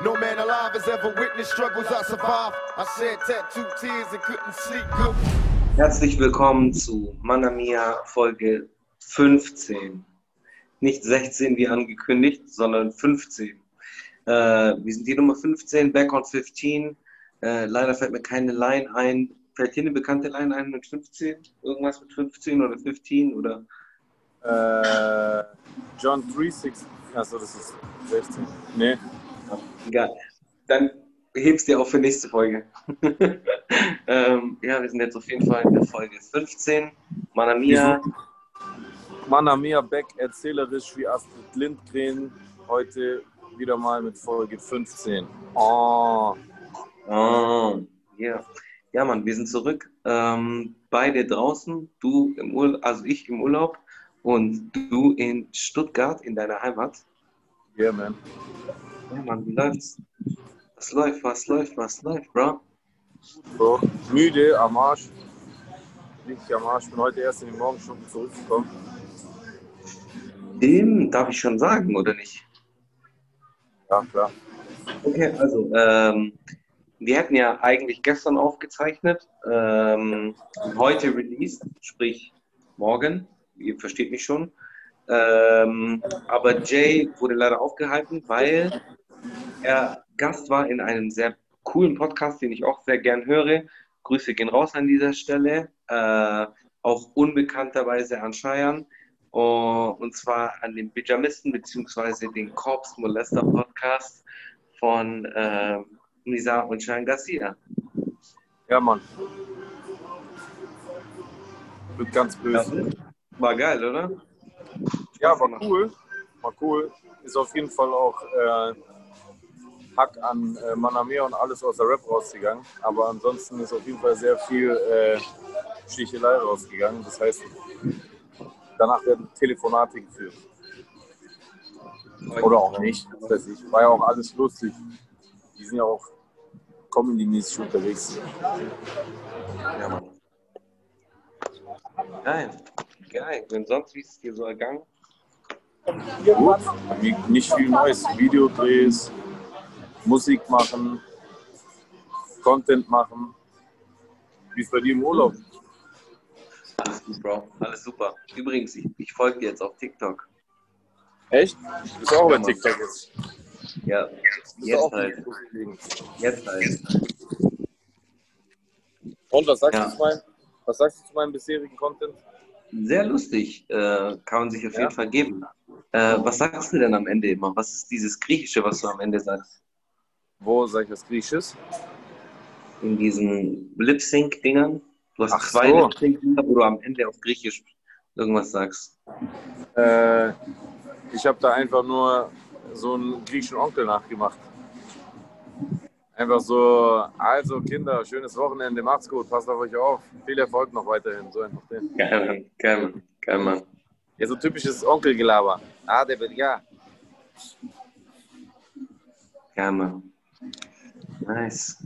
No man alive has ever witnessed struggles I survived. I shed tattooed tears and couldn't sleep good. Herzlich willkommen zu Manamia Folge 15. Nicht 16 wie angekündigt, sondern 15. Äh, wir sind die Nummer 15, back on 15. Äh, leider fällt mir keine Line ein. Fällt dir eine bekannte Line ein mit 15? Irgendwas mit 15 oder 15 oder? Äh, John 36. Achso, das ist 16. Nee. Egal. Dann hebst dir auch für nächste Folge. ähm, ja, wir sind jetzt auf jeden Fall in der Folge 15. Manamia. Manna Mia Beck, erzählerisch wie Astrid Lindgren. Heute wieder mal mit Folge 15. Oh. Oh, yeah. Ja, Mann, wir sind zurück. Ähm, beide draußen, du im Urlaub, also ich im Urlaub und du in Stuttgart in deiner Heimat. Yeah, man. Ja, Mann, wie läuft's? Was läuft, was läuft, was läuft, Bro? So, müde, am Arsch. Richtig am Arsch. Bin heute erst in den Morgenstunden zurückgekommen. Dem darf ich schon sagen, oder nicht? Ja, klar. Okay, also, ähm, wir hätten ja eigentlich gestern aufgezeichnet, ähm, heute released, sprich morgen, ihr versteht mich schon. Ähm, aber Jay wurde leider aufgehalten, weil er Gast war in einem sehr coolen Podcast, den ich auch sehr gern höre. Grüße gehen raus an dieser Stelle, äh, auch unbekannterweise an Scheiern. Oh, und zwar an den Pyjamisten beziehungsweise den Corps Molester Podcast von äh, Nisa und Shayan Garcia. Ja, Mann. Wird ganz böse. War geil, oder? Ja, war cool. War cool. Ist auf jeden Fall auch äh, Hack an äh, Manamea und alles aus der Rap rausgegangen. Aber ansonsten ist auf jeden Fall sehr viel äh, Stichelei rausgegangen. Das heißt, danach werden Telefonate geführt. Oder auch nicht. Ich. War ja auch alles lustig. Die sind ja auch comedy-mäßig unterwegs. Ja, Mann. Geil. Geil. Und sonst, wie ist es dir so ergangen? Gut. Nicht viel Neues. Videodrehs, Musik machen, Content machen. Wie ist bei dir im Urlaub? Alles gut, Bro. Alles super. Übrigens, ich, ich folge dir jetzt auf TikTok. Echt? Du bist auch bei TikTok jetzt. Ja, jetzt halt. Jetzt halt. Und was sagst, Ja. du zu meinem, was sagst du zu meinem bisherigen Content? Sehr lustig. Äh, kann man sich auf Ja. jeden Fall geben. Äh, was sagst du denn am Ende immer? Was ist dieses Griechische, was du am Ende sagst? Wo sag ich was Griechisches? In diesen Lip-Sync-Dingern? Du hast Ach zwei so. Lip-Sync-Dinger, wo du am Ende auf Griechisch irgendwas sagst. Äh, ich habe da einfach nur so einen griechischen Onkel nachgemacht. Einfach so, also Kinder, schönes Wochenende, macht's gut, passt auf euch auf. Viel Erfolg noch weiterhin. So einfach den. Geil, Mann. Geil, Mann. Geil, Mann. Ja, so typisches Onkelgelaber. Ah, der wird ja. Geil, Mann. Nice.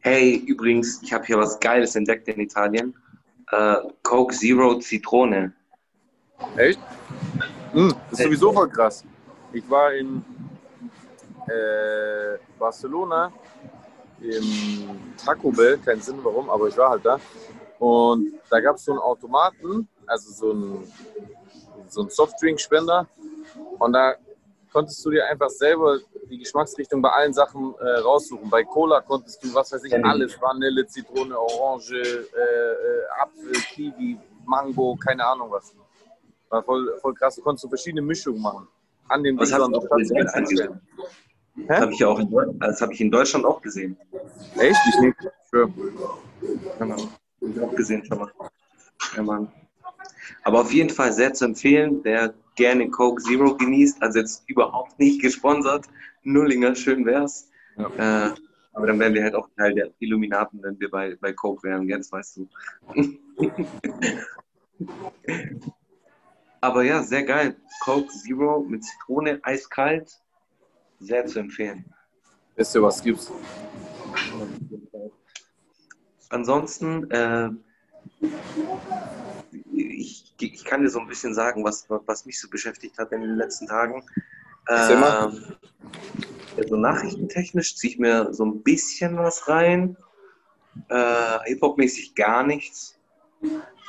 Hey, übrigens, ich habe hier was Geiles entdeckt in Italien. Äh, Coke Zero Zitrone. Echt? Hm, das ist sowieso voll krass. Ich war in äh, Barcelona im Taco Bell, keinen Sinn warum, aber ich war halt da. Und da gab es so einen Automaten, also so einen, so einen Softdrink-Spender. Und da konntest du dir einfach selber die Geschmacksrichtung bei allen Sachen äh, raussuchen. Bei Cola konntest du, was weiß ich, alles, Vanille, Zitrone, Orange, äh, äh, Apfel, Kiwi, Mango, keine Ahnung was. War voll, voll krass. Du konntest so verschiedene Mischungen machen. An dem habe ich, so auch Platz. Das habe ich, ja auch in das hab ich in Deutschland auch gesehen. Echt? Ich nicht. Sure. Ja, Mann. Ich auch gesehen schon mal. Ja, Mann. Aber auf jeden Fall sehr zu empfehlen, wer gerne Coke Zero genießt, also jetzt überhaupt nicht gesponsert, Nullinger, schön wär's. Ja. Äh, aber dann wären wir halt auch Teil der Illuminaten, wenn wir bei, bei Coke wären, jetzt weißt du. aber ja, sehr geil. Coke Zero mit Zitrone, eiskalt, sehr zu empfehlen. Wisst ihr, was gibt's? Ansonsten, äh, ich, ich kann dir so ein bisschen sagen, was, was mich so beschäftigt hat in den letzten Tagen. Ähm, Also nachrichtentechnisch ziehe ich mir so ein bisschen was rein. Äh, Hip-Hop-mäßig gar nichts.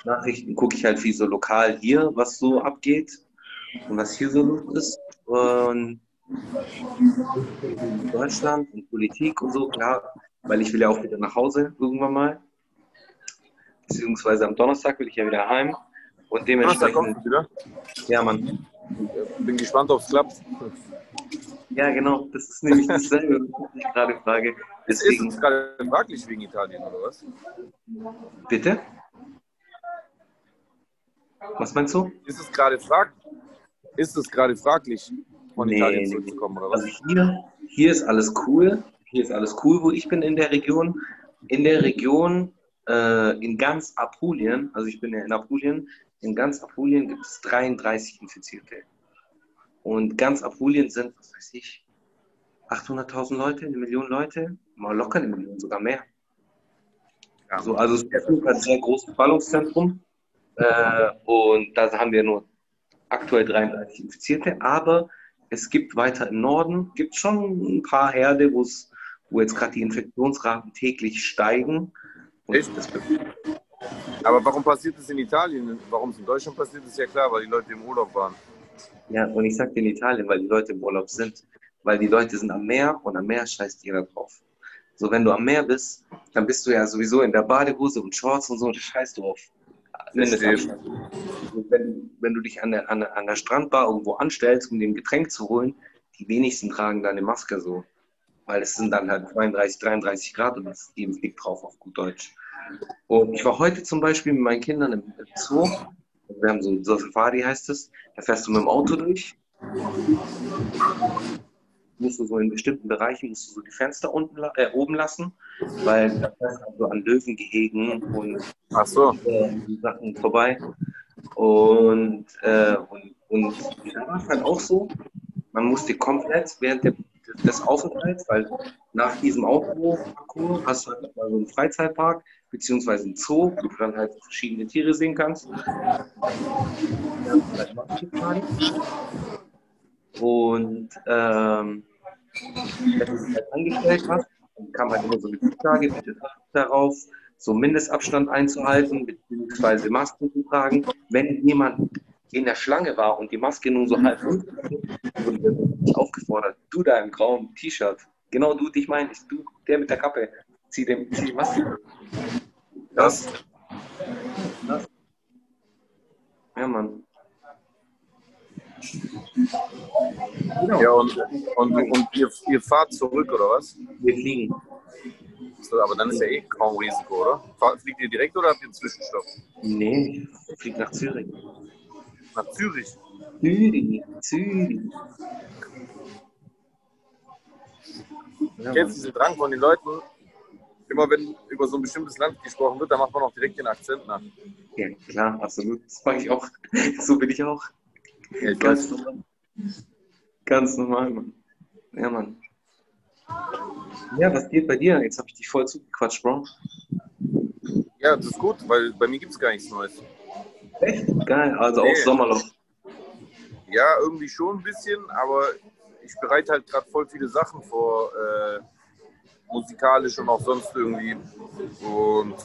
Nachrichten gucke ich halt viel so lokal hier, was so abgeht und was hier so los ist. Und Deutschland und Politik und so, klar, weil ich will ja auch wieder nach Hause irgendwann mal. Beziehungsweise am Donnerstag will ich ja wieder heim. Und dementsprechend. Donnerstag wieder? Ja, Mann. Bin gespannt, ob es klappt. Ja, genau, das ist nämlich dasselbe, was ich gerade frage. Deswegen, ist es gerade fraglich wegen Italien, oder was? Bitte? Was meinst du? Ist es gerade frag ist es gerade fraglich, von nee, Italien zurückzukommen, oder was? Also hier, hier ist alles cool. Hier ist alles cool, wo ich bin in der Region. In der Region, äh, in ganz Apulien, also ich bin ja in Apulien, in ganz Apulien gibt es 33 Infizierte. Und ganz Apulien sind, was weiß ich, 800.000 Leute, eine Million Leute, mal locker eine Million, sogar mehr. Also, also es ist ein sehr großes Ballungszentrum. Äh, und da haben wir nur aktuell 33 Infizierte, aber es gibt weiter im Norden, gibt schon ein paar Herde, wo jetzt gerade die Infektionsraten täglich steigen. Aber warum passiert es in Italien? Warum es in Deutschland passiert, ist ja klar, weil die Leute im Urlaub waren. Ja, und ich sage in Italien, weil die Leute im Urlaub sind. Weil die Leute sind am Meer und am Meer scheißt jeder drauf. So, wenn du am Meer bist, dann bist du ja sowieso in der Badehose und Shorts und so und scheißt du auf. Wenn, wenn du dich an der, an, an der Strandbar irgendwo anstellst, um dir ein Getränk zu holen, die wenigsten tragen da eine Maske so. Weil es sind dann halt 32, 33 Grad und es geben Blick drauf auf gut Deutsch. Und ich war heute zum Beispiel mit meinen Kindern im Zoo. Wir haben so, so Safari heißt es. Da fährst du mit dem Auto durch musst du so in bestimmten Bereichen musst du so die Fenster unten, äh, oben lassen, weil da fährst du an Löwengehegen und Ach so. äh, Sachen vorbei. Und, äh, und, und da war es halt auch so, man musste komplett während der, des Aufenthalts, weil nach diesem Aufbruchparcours hast du halt nochmal so einen Freizeitpark, beziehungsweise einen Zoo, wo du dann halt verschiedene Tiere sehen kannst. Und ähm, wenn du dich halt angestellt hast, dann kam halt immer so eine Zusage, bitte darauf, so Mindestabstand einzuhalten, beziehungsweise Masken zu tragen. Wenn jemand in der Schlange war und die Maske nun so halb wurde aufgefordert, du da im grauen T-Shirt, genau du, dich meine ich, du, der mit der Kappe, zieh, dem, zieh die Maske. Das. das. Ja, Mann. Ja, und, und, und ihr, ihr fahrt zurück, oder was? Wir fliegen. Aber dann ist ja eh kaum Risiko, oder? Fliegt ihr direkt oder habt ihr einen Zwischenstopp? Nee, ich fliege nach Zürich. Nach Zürich? Zürich, Zürich. Ja, Kennst du diesen Drang von den Leuten, immer wenn über so ein bestimmtes Land gesprochen wird, dann macht man auch direkt den Akzent nach. Ja, klar, absolut. Das mache ich auch. So bin ich auch. Ja, ganz normal. Ganz normal, Mann. Ja, Mann. Ja, was geht bei dir? Jetzt habe ich dich voll zugequatscht, Bro. Ja, das ist gut, weil bei mir gibt es gar nichts Neues. Echt? Geil, also nee. auch Sommerloch. Ja, irgendwie schon ein bisschen, aber ich bereite halt gerade voll viele Sachen vor, äh, musikalisch und auch sonst irgendwie. Und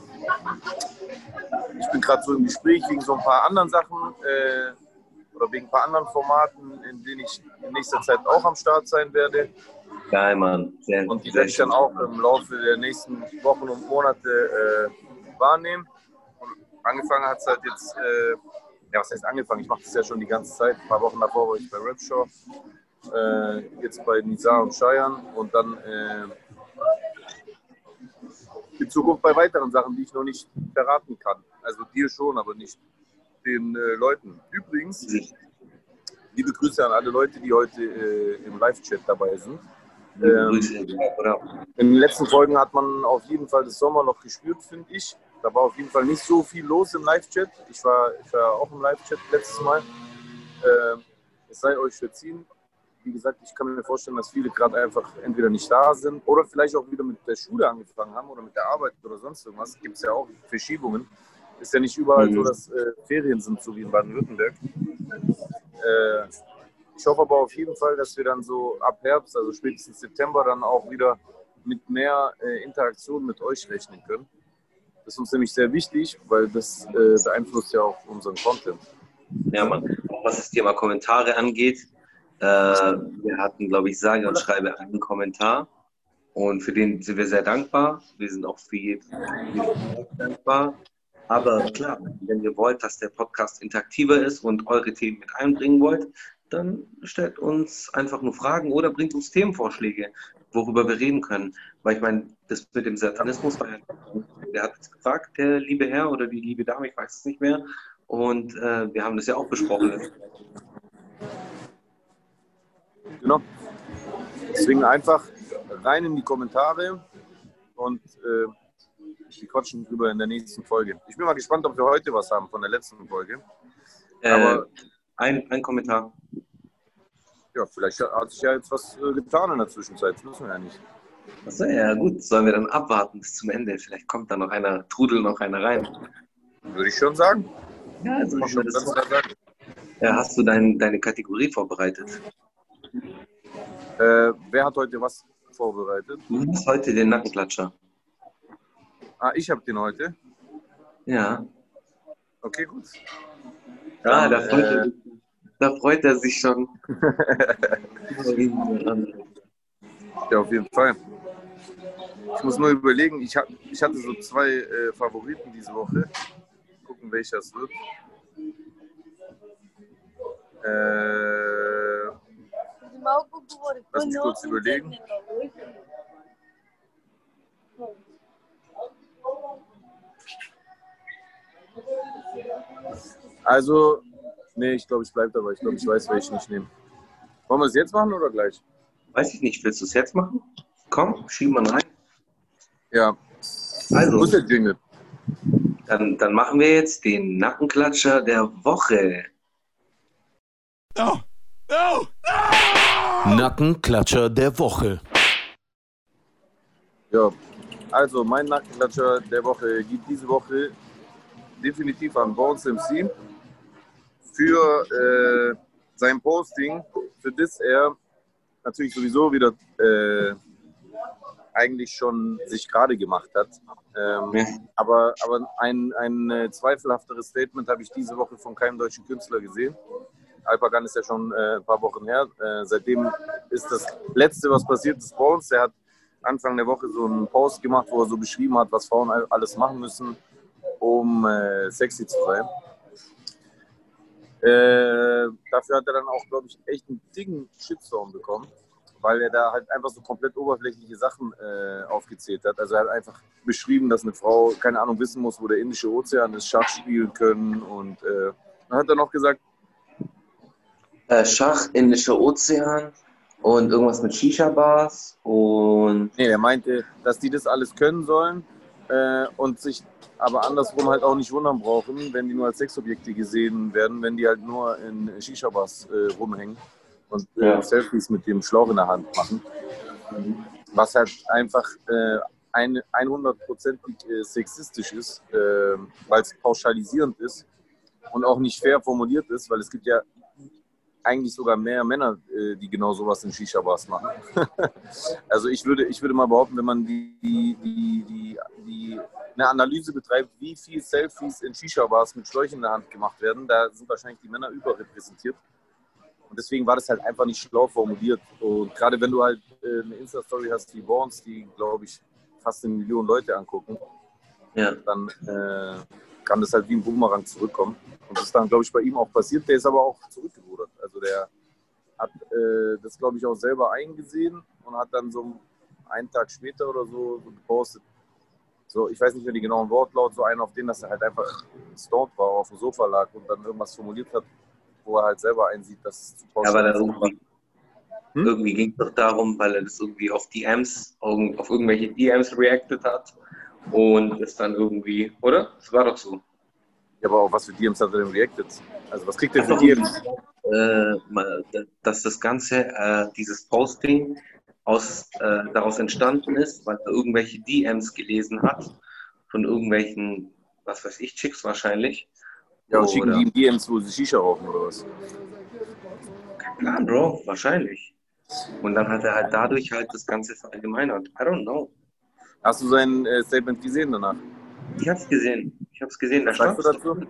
ich bin gerade so im Gespräch wegen so ein paar anderen Sachen. Äh, oder wegen ein paar anderen Formaten, in denen ich in nächster Zeit auch am Start sein werde. Geil, Mann. Sehr, und die werde ich dann auch im Laufe der nächsten Wochen und Monate äh, wahrnehmen. Und angefangen hat es halt jetzt, äh, ja, was heißt angefangen? Ich mache das ja schon die ganze Zeit. Ein paar Wochen davor war ich bei Rapshaw, äh, jetzt bei Nizar und Cheyenne und dann äh, in Zukunft bei weiteren Sachen, die ich noch nicht verraten kann. Also dir schon, aber nicht den äh, Leuten. Übrigens, liebe Grüße an alle Leute, die heute äh, im Live-Chat dabei sind. Ähm, in den letzten Folgen hat man auf jeden Fall das Sommer noch gespürt, finde ich. Da war auf jeden Fall nicht so viel los im Live-Chat. Ich war, ich war auch im Live-Chat letztes Mal. Äh, es sei euch verziehen. Wie gesagt, ich kann mir vorstellen, dass viele gerade einfach entweder nicht da sind oder vielleicht auch wieder mit der Schule angefangen haben oder mit der Arbeit oder sonst irgendwas. Gibt es ja auch Verschiebungen. Ist ja nicht überall mhm. so, dass äh, Ferien sind, so wie in Baden-Württemberg. Äh, ich hoffe aber auf jeden Fall, dass wir dann so ab Herbst, also spätestens September, dann auch wieder mit mehr äh, Interaktion mit euch rechnen können. Das ist uns nämlich sehr wichtig, weil das äh, beeinflusst ja auch unseren Content. Ja, Mann. Was das Thema Kommentare angeht. Äh, wir hatten, glaube ich, sage und schreibe einen Kommentar. Und für den sind wir sehr dankbar. Wir sind auch für jeden dankbar. Aber klar, wenn ihr wollt, dass der Podcast interaktiver ist und eure Themen mit einbringen wollt, dann stellt uns einfach nur Fragen oder bringt uns Themenvorschläge, worüber wir reden können. Weil ich meine, das mit dem Satanismus war ja, der hat es gefragt, der liebe Herr oder die liebe Dame, ich weiß es nicht mehr. Und äh, wir haben das ja auch besprochen. Genau. Deswegen einfach rein in die Kommentare und äh, wir quatschen drüber in der nächsten Folge. Ich bin mal gespannt, ob wir heute was haben von der letzten Folge. Äh, Aber ein, ein Kommentar. Ja, vielleicht hat sich ja jetzt was äh, getan in der Zwischenzeit. Das wissen wir ja nicht. Achso, ja, gut. Sollen wir dann abwarten bis zum Ende? Vielleicht kommt da noch einer, trudel noch einer rein. Würde ich schon sagen. Ja, also machen wir das. Ja, hast du dein, deine Kategorie vorbereitet? Äh, wer hat heute was vorbereitet? Du hast heute den Nackenklatscher. Ah, ich habe den heute? Ja. Okay, gut. Ah, da freut, äh, da freut er sich schon. ja, auf jeden Fall. Ich muss nur überlegen, ich, ich hatte so zwei äh, Favoriten diese Woche. Gucken, welcher es wird. Äh, lass mich kurz überlegen. Also, nee, ich glaube, ich bleibe dabei. Ich glaube, ich weiß, welchen ich nehme. Wollen wir es jetzt machen oder gleich? Weiß ich nicht. Willst du es jetzt machen? Komm, schieben wir rein. Ja. Also, Muss der Jingle. Dann, dann machen wir jetzt den Nackenklatscher der Woche. No. No. no. Nackenklatscher der Woche. Ja, also mein Nackenklatscher der Woche geht diese Woche definitiv an Bones MC für äh, sein Posting, für das er natürlich sowieso wieder äh, eigentlich schon sich gerade gemacht hat. Ähm, ja. Aber, aber ein, ein äh, zweifelhafteres Statement habe ich diese Woche von keinem deutschen Künstler gesehen. Alpagan ist ja schon äh, ein paar Wochen her. Äh, seitdem ist das Letzte, was passiert ist, Bones. Er hat Anfang der Woche so einen Post gemacht, wo er so beschrieben hat, was Frauen alles machen müssen, um äh, sexy zu sein. Äh, dafür hat er dann auch, glaube ich, echt einen dicken Shitstorm bekommen, weil er da halt einfach so komplett oberflächliche Sachen äh, aufgezählt hat. Also er hat einfach beschrieben, dass eine Frau, keine Ahnung, wissen muss, wo der Indische Ozean ist, Schach spielen können und äh, dann hat er noch gesagt, äh, Schach, Indischer Ozean und irgendwas mit Shisha-Bars und... Nee, er meinte, dass die das alles können sollen äh, und sich aber andersrum halt auch nicht wundern brauchen, wenn die nur als Sexobjekte gesehen werden, wenn die halt nur in Shisha-Bars äh, rumhängen und äh, ja. Selfies mit dem Schlauch in der Hand machen. Was halt einfach äh, ein, 100%ig äh, sexistisch ist, äh, weil es pauschalisierend ist und auch nicht fair formuliert ist, weil es gibt ja eigentlich sogar mehr Männer, äh, die genau sowas in Shisha-Bars machen. also ich würde, ich würde mal behaupten, wenn man die, die, die, die, eine Analyse betreibt, wie viele Selfies in Shisha-Bars mit Schläuchen in der Hand gemacht werden, da sind wahrscheinlich die Männer überrepräsentiert. Und deswegen war das halt einfach nicht schlau formuliert. Und gerade wenn du halt äh, eine Insta-Story hast wie Bones, die, glaube ich, fast eine Million Leute angucken, ja. dann äh, kann das halt wie ein Boomerang zurückkommen. Und das ist dann, glaube ich, bei ihm auch passiert. Der ist aber auch zurückgerudert. Also der hat äh, das, glaube ich, auch selber eingesehen und hat dann so einen Tag später oder so, so gepostet. So, ich weiß nicht mehr die genauen Wortlaut, so einen auf den, dass er halt einfach stoned war, auf dem Sofa lag und dann irgendwas formuliert hat, wo er halt selber einsieht, dass es zu pauschal ja, aber irgendwie, hm? irgendwie ging es doch darum, weil er das irgendwie auf DMs, auf irgendwelche DMs reacted hat und ist dann irgendwie, oder? Das war doch so. Ja, aber auf was für DMs hat er denn reacted? Also was kriegt er für DMs? Äh, dass das Ganze, äh, dieses Posting aus, äh, daraus entstanden ist, weil er irgendwelche DMs gelesen hat von irgendwelchen, was weiß ich, Chicks wahrscheinlich. Ja, und schicken die ihm DMs, wo sie Shisha rauchen oder was? Ja, Bro, wahrscheinlich. Und dann hat er halt dadurch halt das Ganze verallgemeinert. I don't know. Hast du sein äh, Statement gesehen danach? Ich hab's gesehen. Ich hab's gesehen. Da Was sagst du stand dazu?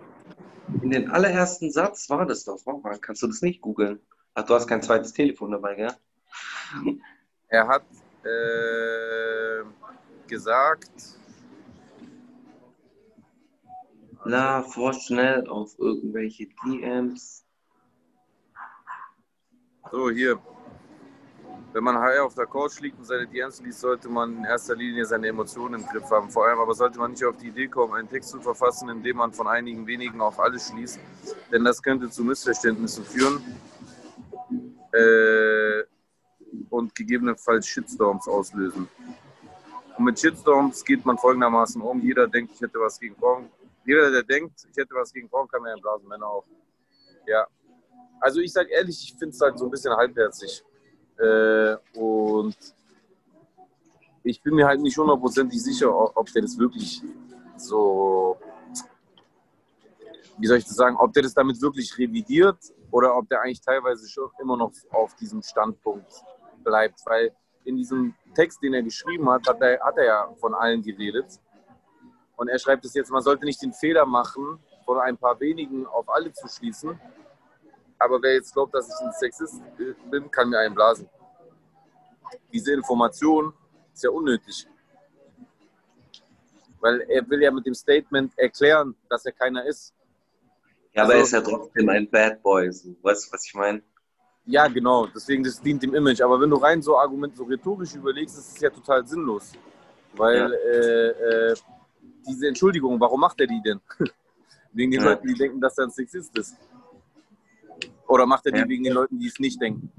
in den allerersten Satz war das doch. Warte mal, kannst du das nicht googeln? Ach, du hast kein zweites Telefon dabei, gell? Er hat äh, gesagt, La, forsch schnell auf irgendwelche DMs. so hier, wenn man high auf der Couch liegt und seine DMs liest, sollte man in erster Linie seine Emotionen im Griff haben. Vor allem aber sollte man nicht auf die Idee kommen, einen Text zu verfassen, in dem man von einigen wenigen auf alles schließt, denn das könnte zu Missverständnissen führen äh, und gegebenenfalls Shitstorms auslösen. Und mit Shitstorms geht man folgendermaßen um. Jeder denkt, ich hätte was gegen Frauen. Jeder, der denkt, ich hätte was gegen Frauen, kann mir einblasen, Männer auch. Ja. Also ich sag ehrlich, ich finde es halt so ein bisschen halbherzig. Äh, und ich bin mir halt nicht hundertprozentig sicher, ob der das wirklich so, wie soll ich das sagen, ob der das damit wirklich revidiert oder ob der eigentlich teilweise schon immer noch auf diesem Standpunkt bleibt. Weil in diesem Text, den er geschrieben hat, hat er, hat er ja von allen geredet. Und er schreibt es jetzt, man sollte nicht den Fehler machen, von ein paar wenigen auf alle zu schließen. Aber wer jetzt glaubt, dass ich ein Sexist bin, kann mir einen blasen. Diese Information ist ja unnötig. Weil er will ja mit dem Statement erklären, dass er keiner ist. Ja, aber er ist Also- ja trotzdem ein Bad Boy. So. Weißt du, was ich meine? Ja, genau. Deswegen, das dient dem Image. Aber wenn du rein so Argument so rhetorisch überlegst, ist es ja total sinnlos. Weil Ja. äh, äh, diese Entschuldigung, warum macht er die denn? wegen den Ja. Leuten, die denken, dass er ein Sexist ist. Oder macht er die Ja. wegen den Leuten, die es nicht denken?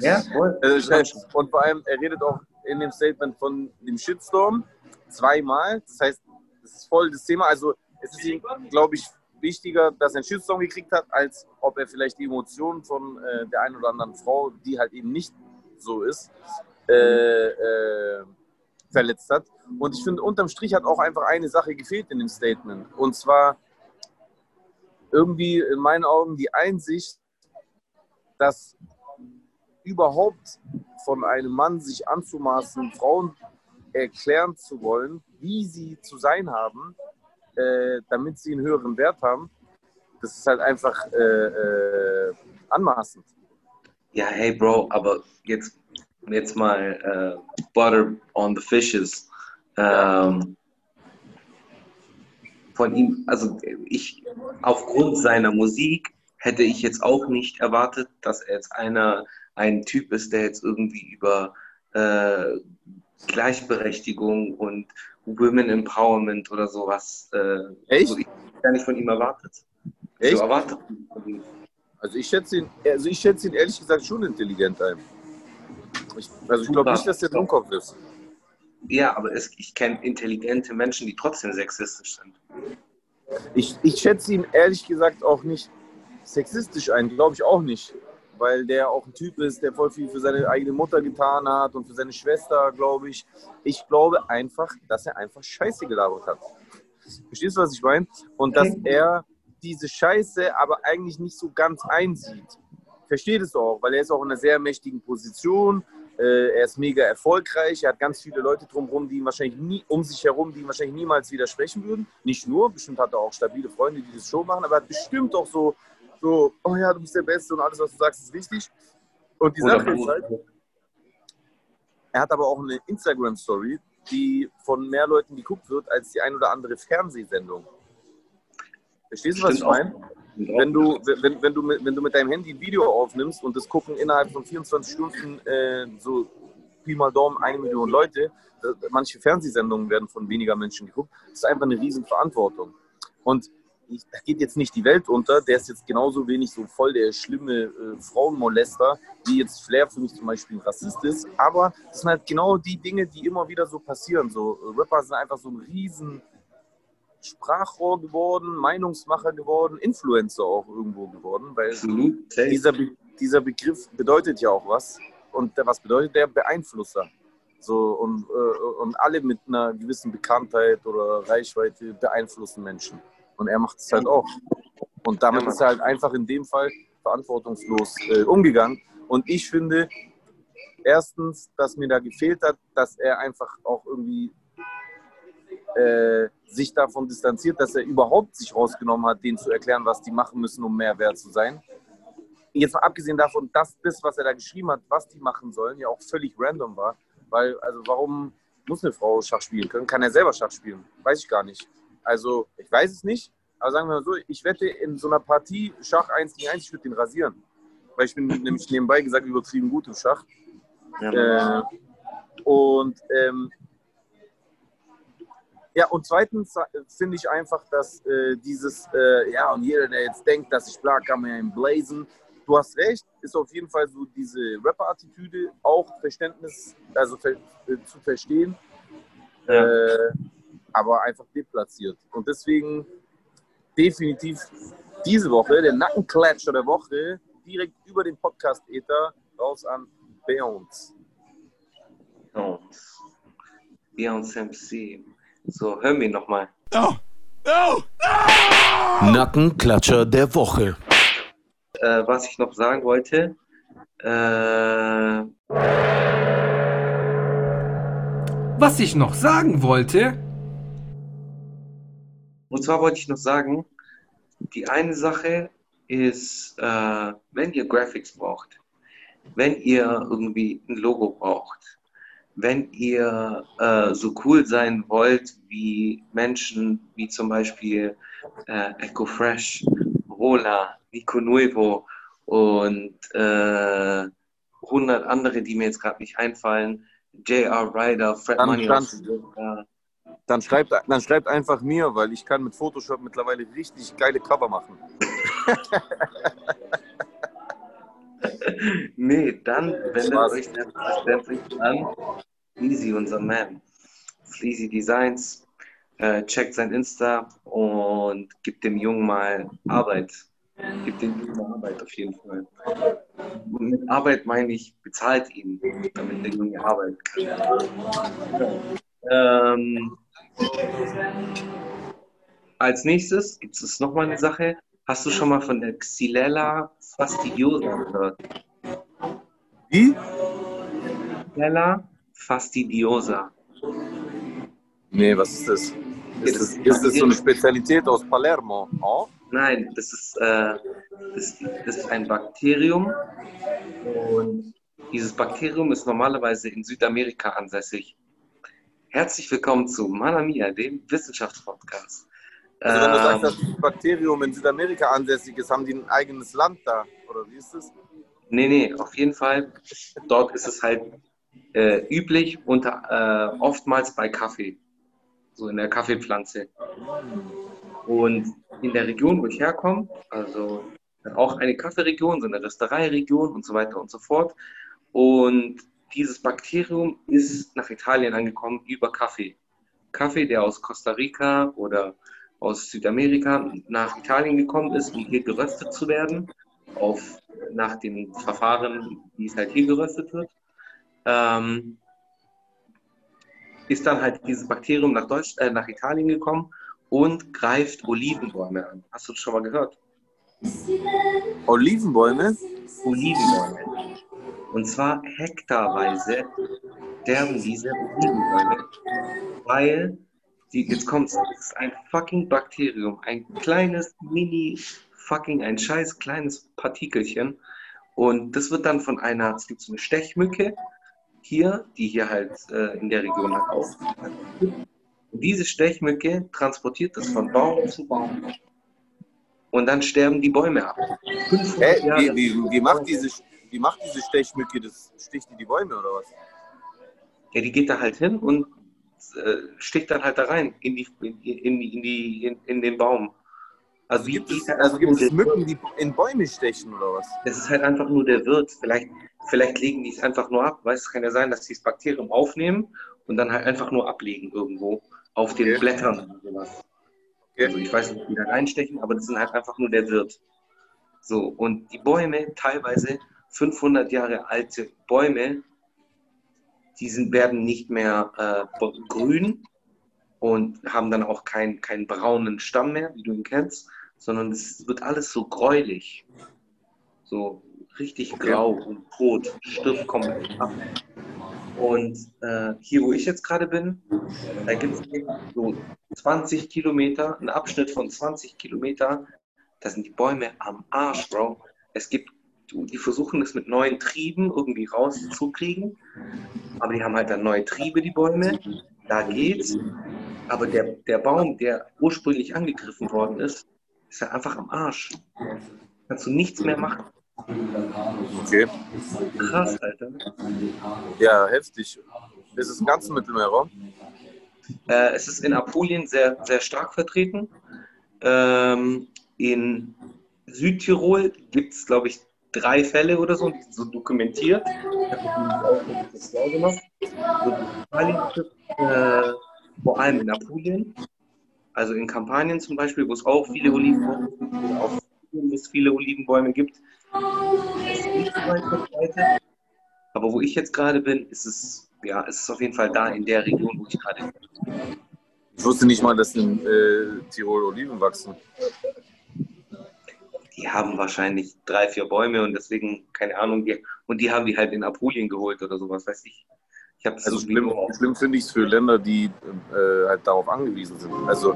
Ja, voll. Also, scheiße. und vor allem, er redet auch in dem Statement von dem Shitstorm zweimal. Das heißt, das ist voll das Thema. Also es ist ihm, glaube ich, wichtiger, dass er einen Shitstorm gekriegt hat, als ob er vielleicht die Emotionen von äh, der einen oder anderen Frau, die halt eben nicht so ist, äh, äh, verletzt hat. Und ich finde, unterm Strich hat auch einfach eine Sache gefehlt in dem Statement. Und zwar irgendwie in meinen Augen die Einsicht, dass überhaupt von einem Mann sich anzumaßen, Frauen erklären zu wollen, wie sie zu sein haben, äh, damit sie einen höheren Wert haben, das ist halt einfach äh, äh, anmaßend. Ja, hey Bro, aber jetzt, jetzt mal äh, Butter on the Fishes. Ähm, von ihm, also ich, aufgrund seiner Musik hätte ich jetzt auch nicht erwartet, dass er jetzt einer, ein Typ ist, der jetzt irgendwie über äh, Gleichberechtigung und Women Empowerment oder sowas, äh, Echt? so ich gar nicht von ihm erwartet. Echt? So erwartet. Also ich schätze ihn, also ich schätze ihn ehrlich gesagt schon intelligent ein. Ich, also ich glaube nicht, dass der Dummkopf ist. Ja, aber es, ich kenne intelligente Menschen, die trotzdem sexistisch sind. Ich, ich schätze ihn ehrlich gesagt auch nicht sexistisch ein, glaube ich auch nicht. Weil der auch ein Typ ist, der voll viel für seine eigene Mutter getan hat und für seine Schwester, glaube ich. Ich glaube einfach, dass er einfach Scheiße gelabert hat. Verstehst du, was ich meine? Und dass er diese Scheiße aber eigentlich nicht so ganz einsieht. Versteht es auch, weil er ist auch in einer sehr mächtigen Position. Äh, er ist mega erfolgreich. Er hat ganz viele Leute drumherum, die ihm wahrscheinlich nie um sich herum, die ihm wahrscheinlich niemals widersprechen würden. Nicht nur, bestimmt hat er auch stabile Freunde, die das schon machen, aber er hat bestimmt auch so, so, oh ja, du bist der Beste und alles, was du sagst, ist richtig. Und die Sache ist halt, er hat aber auch eine Instagram-Story, die von mehr Leuten geguckt wird als die ein oder andere Fernsehsendung. Verstehst du, was ich meine? Wenn du, wenn, wenn, du mit, wenn du mit deinem Handy ein Video aufnimmst und das gucken innerhalb von 24 Stunden äh, so Pi mal Daumen eine Million Leute, manche Fernsehsendungen werden von weniger Menschen geguckt, das ist einfach eine riesen Verantwortung. Und ich, da geht jetzt nicht die Welt unter, der ist jetzt genauso wenig so voll der schlimme äh, Frauenmolester, wie jetzt Flair für mich zum Beispiel ein Rassist ist, aber das sind halt genau die Dinge, die immer wieder so passieren. So äh, Rapper sind einfach so ein riesen Sprachrohr geworden, Meinungsmacher geworden, Influencer auch irgendwo geworden, weil. Safe. dieser, Be dieser Begriff bedeutet ja auch was. Und der, was bedeutet der? Beeinflusser. So, und, äh, und alle mit einer gewissen Bekanntheit oder Reichweite beeinflussen Menschen. Und er macht es halt auch. Und damit Ja, ist er halt einfach in dem Fall verantwortungslos äh, umgegangen. Und ich finde, erstens, dass mir da gefehlt hat, dass er einfach auch irgendwie äh, sich davon distanziert, dass er überhaupt sich rausgenommen hat, denen zu erklären, was die machen müssen, um mehr wert zu sein. Jetzt mal abgesehen davon, dass das, was er da geschrieben hat, was die machen sollen, ja auch völlig random war. Weil, also warum muss eine Frau Schach spielen können? Kann er selber Schach spielen? Weiß ich gar nicht. Also, ich weiß es nicht, aber sagen wir mal so, ich wette in so einer Partie Schach 1 gegen 1, ich würde den rasieren. Weil ich bin nämlich nebenbei gesagt übertrieben gut im Schach. Ja. Äh, und ähm, ja, und zweitens finde ich einfach, dass äh, dieses, äh, ja, und jeder, der jetzt denkt, dass ich bla, kann man ja im Blazen. Du hast recht, ist auf jeden Fall so diese Rapper-Attitüde auch Verständnis, also ver äh, zu verstehen, ja. Äh, aber einfach deplatziert. Und deswegen definitiv diese Woche, der Nackenklatscher der Woche, direkt über den Podcast-Ether raus an Beyoncé. Beyoncé. Beyoncé MC. So, hör mich nochmal. Oh. Oh. Oh. Nackenklatscher der Woche. Äh, was ich noch sagen wollte. Äh, was ich noch sagen wollte. Und zwar wollte ich noch sagen, die eine Sache ist, äh, wenn ihr Graphics braucht, wenn ihr irgendwie ein Logo braucht, wenn ihr äh, so cool sein wollt wie Menschen wie zum Beispiel äh, EcoFresh, Rola, Nico Nuevo und äh, 100 andere, die mir jetzt gerade nicht einfallen, J.R. Ryder, Fred Money. Dann, schreibt, dann schreibt einfach mir, weil ich kann mit Photoshop mittlerweile richtig geile Cover machen. nee, dann wendet euch selbstverständlich an Easy, unser Man. Sleazy Designs. Äh, checkt sein Insta und gibt dem Jungen mal Arbeit. Gibt dem Jungen mal Arbeit auf jeden Fall. Und mit Arbeit meine ich, bezahlt ihn, damit der Junge arbeiten kann. Ähm, als nächstes gibt es nochmal eine Sache. Hast du schon mal von der Xylella fastidiosa gehört? Wie? Xylella fastidiosa. Nee, was ist das? Ist das, ist das so eine Spezialität aus Palermo? Oh? Nein, das ist, äh, das, das ist ein Bakterium und dieses Bakterium ist normalerweise in Südamerika ansässig. Herzlich willkommen zu Manamia, dem Wissenschaftspodcast. Also wenn du sagst, ähm, dass das Bakterium in Südamerika ansässig ist, haben die ein eigenes Land da? Oder wie ist das? Nee, nee, auf jeden Fall. Dort ist es halt äh, üblich unter, äh, oftmals bei Kaffee, so in der Kaffeepflanze. Und in der Region, wo ich herkomme, also auch eine Kaffeeregion, so eine Röstereiregion und so weiter und so fort. Und dieses Bakterium ist nach Italien angekommen über Kaffee. Kaffee, der aus Costa Rica oder aus Südamerika nach Italien gekommen ist, um hier geröstet zu werden, auf, nach dem Verfahren, wie es halt hier geröstet wird. Ähm, ist dann halt dieses Bakterium nach, Deutsch, äh, nach Italien gekommen und greift Olivenbäume an. Hast du das schon mal gehört? Olivenbäume? Olivenbäume. Und zwar hektarweise sterben diese Olivenbäume, weil die, jetzt kommt es ist ein fucking Bakterium, ein kleines Mini fucking ein scheiß kleines Partikelchen und das wird dann von einer, es gibt so eine Stechmücke hier, die hier halt äh, in der Region halt auch. Und diese Stechmücke transportiert das von Baum zu Baum. Und dann sterben die Bäume ab. Hey, wie, wie, wie, macht diese, wie macht diese Stechmücke das? Sticht die die Bäume oder was? Ja, die geht da halt hin und äh, sticht dann halt da rein in, die, in, in, in, die, in, in den Baum. Also gibt es, also gibt es Mücken, die in Bäume stechen oder was? Das ist halt einfach nur der Wirt. Vielleicht, vielleicht legen die es einfach nur ab. Weißt, es kann ja sein, dass sie das Bakterium aufnehmen und dann halt einfach nur ablegen irgendwo auf den okay. Blättern oder sowas. Okay. Also ich weiß nicht, ob die da reinstechen, aber das sind halt einfach nur der Wirt. So, und die Bäume, teilweise 500 Jahre alte Bäume, die sind, werden nicht mehr äh, grün und haben dann auch keinen kein braunen Stamm mehr, wie du ihn kennst, sondern es wird alles so gräulich. So richtig grau und rot, stirbt komplett ab. Und äh, hier, wo ich jetzt gerade bin, da gibt es so 20 Kilometer, einen Abschnitt von 20 Kilometer, da sind die Bäume am Arsch, Bro. Es gibt, die versuchen es mit neuen Trieben irgendwie rauszukriegen, aber die haben halt dann neue Triebe, die Bäume. Da geht's. Aber der, der Baum, der ursprünglich angegriffen worden ist, ist halt einfach am Arsch. Kannst du nichts mehr machen. Okay. Krass, Alter. Ja, heftig. Ist es im ganzen Mittelmeerraum? Äh, es ist in Apulien sehr, sehr stark vertreten. Ähm, in Südtirol gibt es, glaube ich, drei Fälle oder so, die sind so dokumentiert. Ich habe das gemacht. So, äh, vor allem in Apulien, also in Kampanien zum Beispiel, wo es auch viele Olivenbäume gibt, wo auch es viele Olivenbäume gibt. Es. Aber wo ich jetzt gerade bin, ist es, ja, es ist auf jeden Fall da in der Region, wo ich gerade bin. Ich wusste nicht mal, dass in äh, Tirol Oliven wachsen. Die haben wahrscheinlich drei, vier Bäume und deswegen, keine Ahnung, die, und die haben die halt in Apulien geholt oder sowas, weiß ich. Ich Also schlimm, schlimm finde ich es für Länder, die äh, halt darauf angewiesen sind. Also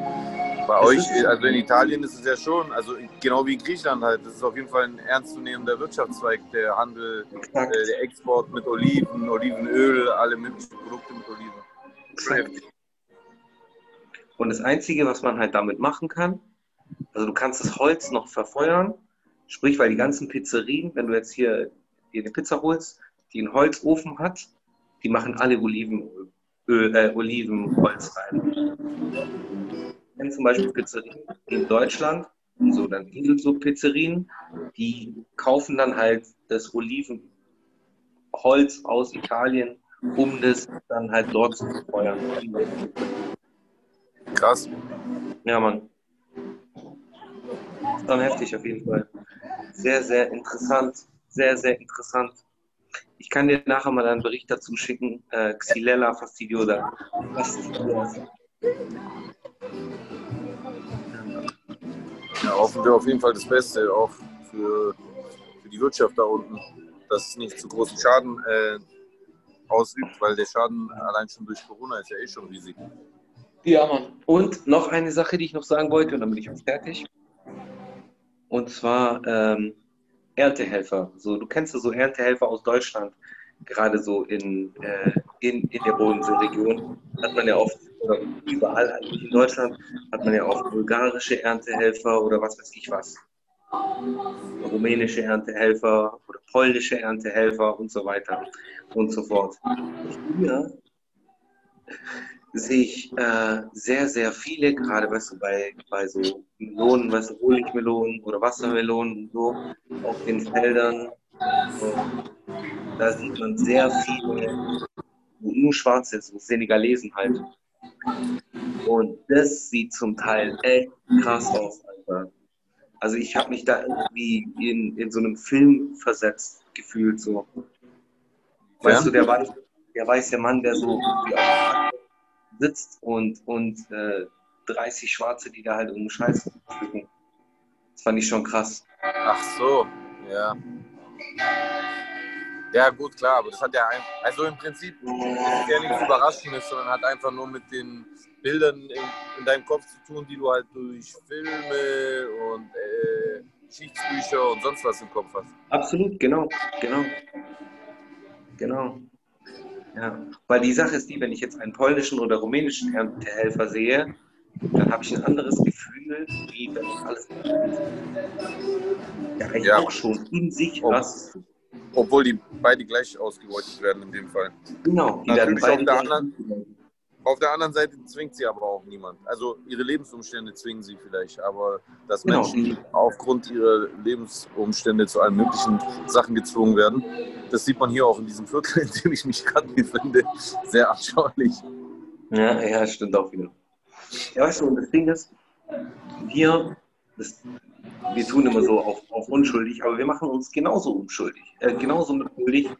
bei euch, also in Italien ist es ja schon, also genau wie in Griechenland halt, das ist auf jeden Fall ein ernstzunehmender Wirtschaftszweig, der Handel, äh, der Export mit Oliven, Olivenöl, alle möglichen Produkte mit Oliven. Heftig. Und das Einzige, was man halt damit machen kann, also du kannst das Holz noch verfeuern, sprich, weil die ganzen Pizzerien, wenn du jetzt hier dir eine Pizza holst, die einen Holzofen hat, die machen alle Olivenöl, äh, Olivenholz rein. Kenne zum Beispiel Pizzerien in Deutschland, so dann so Pizzerien, die kaufen dann halt das Olivenholz aus Italien, um das dann halt dort zu verfeuern. Krass. Ja, Mann. Dann heftig auf jeden Fall. Sehr, sehr interessant. Sehr, sehr interessant. Ich kann dir nachher mal einen Bericht dazu schicken. Äh, Xylella fastidiosa. Fastidiosa. Ja, hoffen wir auf jeden Fall das Beste, auch für, für die Wirtschaft da unten, dass es nicht zu großen Schaden äh, ausübt, weil der Schaden allein schon durch Corona ist ja eh schon riesig. Ja, Mann. Und noch eine Sache, die ich noch sagen wollte, und dann bin ich auch fertig. Und zwar ähm, Erntehelfer. So, du kennst ja so Erntehelfer aus Deutschland, gerade so in, äh, in, in der Bodenseeregion. Hat man ja oft, oder überall in Deutschland, hat man ja auch bulgarische Erntehelfer oder was weiß ich was. Rumänische Erntehelfer oder polnische Erntehelfer und so weiter und so fort. Früher sehe ich äh, sehr, sehr viele, gerade weißt du, bei, bei so Melonen, weißt du, Honigmelonen oder Wassermelonen und so, auf den Feldern. Da sieht man sehr viele, nur schwarz ist, so Senegalesen halt. Und das sieht zum Teil echt krass aus, Alter. Also ich habe mich da irgendwie in, in so einem Film versetzt gefühlt, so. Weißt Ja? du, der, weiß, der weiße Mann, der so Parkplatz sitzt und, und äh, 30 Schwarze, die da halt um Scheiß pflücken. Das fand ich schon krass. Ach so, ja. Ja, gut, klar, aber das hat ja ein, also im Prinzip ist ja nichts Überraschendes, sondern hat einfach nur mit den Bildern in, in deinem Kopf zu tun, die du halt durch Filme und äh, Geschichtsbücher und sonst was im Kopf hast. Absolut, genau, genau. Genau. Ja, weil die Sache ist die, wenn ich jetzt einen polnischen oder rumänischen Erntehelfer sehe, dann habe ich ein anderes Gefühl, wie wenn ich alles. Ja, eigentlich Ja. auch schon in sich Oh. was. Obwohl die beide gleich ausgebeutet werden in dem Fall. Genau, die werden Natürlich auf beide der gleich- anderen- Auf der anderen Seite zwingt sie aber auch niemand. Also ihre Lebensumstände zwingen sie vielleicht, aber dass Genau. Menschen aufgrund ihrer Lebensumstände zu allen möglichen Sachen gezwungen werden, das sieht man hier auch in diesem Viertel, in dem ich mich gerade befinde, sehr anschaulich. Ja, ja, stimmt auch wieder. Ja, weißt du, und das Ding ist, wir, das, wir tun immer so auf, auf unschuldig, aber wir machen uns genauso unschuldig, äh, genauso mitschuldig,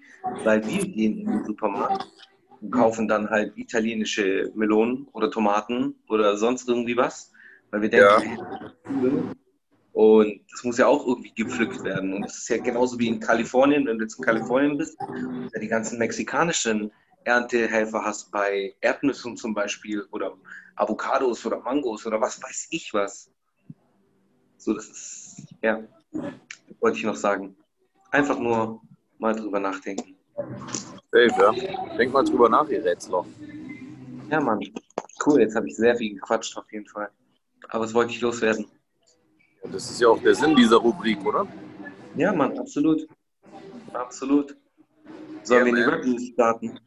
weil wir gehen in den Supermarkt kaufen dann halt italienische Melonen oder Tomaten oder sonst irgendwie was, weil wir denken, cool. Und das muss ja auch irgendwie gepflückt werden. Und das ist ja genauso wie in Kalifornien, wenn du jetzt in Kalifornien bist, ja die ganzen mexikanischen Erntehelfer hast bei Erdnüssen zum Beispiel oder Avocados oder Mangos oder was weiß ich was. So, das ist, ja, wollte ich noch sagen. Einfach nur mal drüber nachdenken. Safe, ja. Denk mal drüber nach, ihr Rätsler. Ja, Mann. Cool, jetzt habe ich sehr viel gequatscht auf jeden Fall. Aber das wollte ich loswerden. Ja, das ist ja auch der Sinn dieser Rubrik, oder? Ja, Mann, absolut. Absolut. Sollen Ja, wir in die man. Rap-News starten?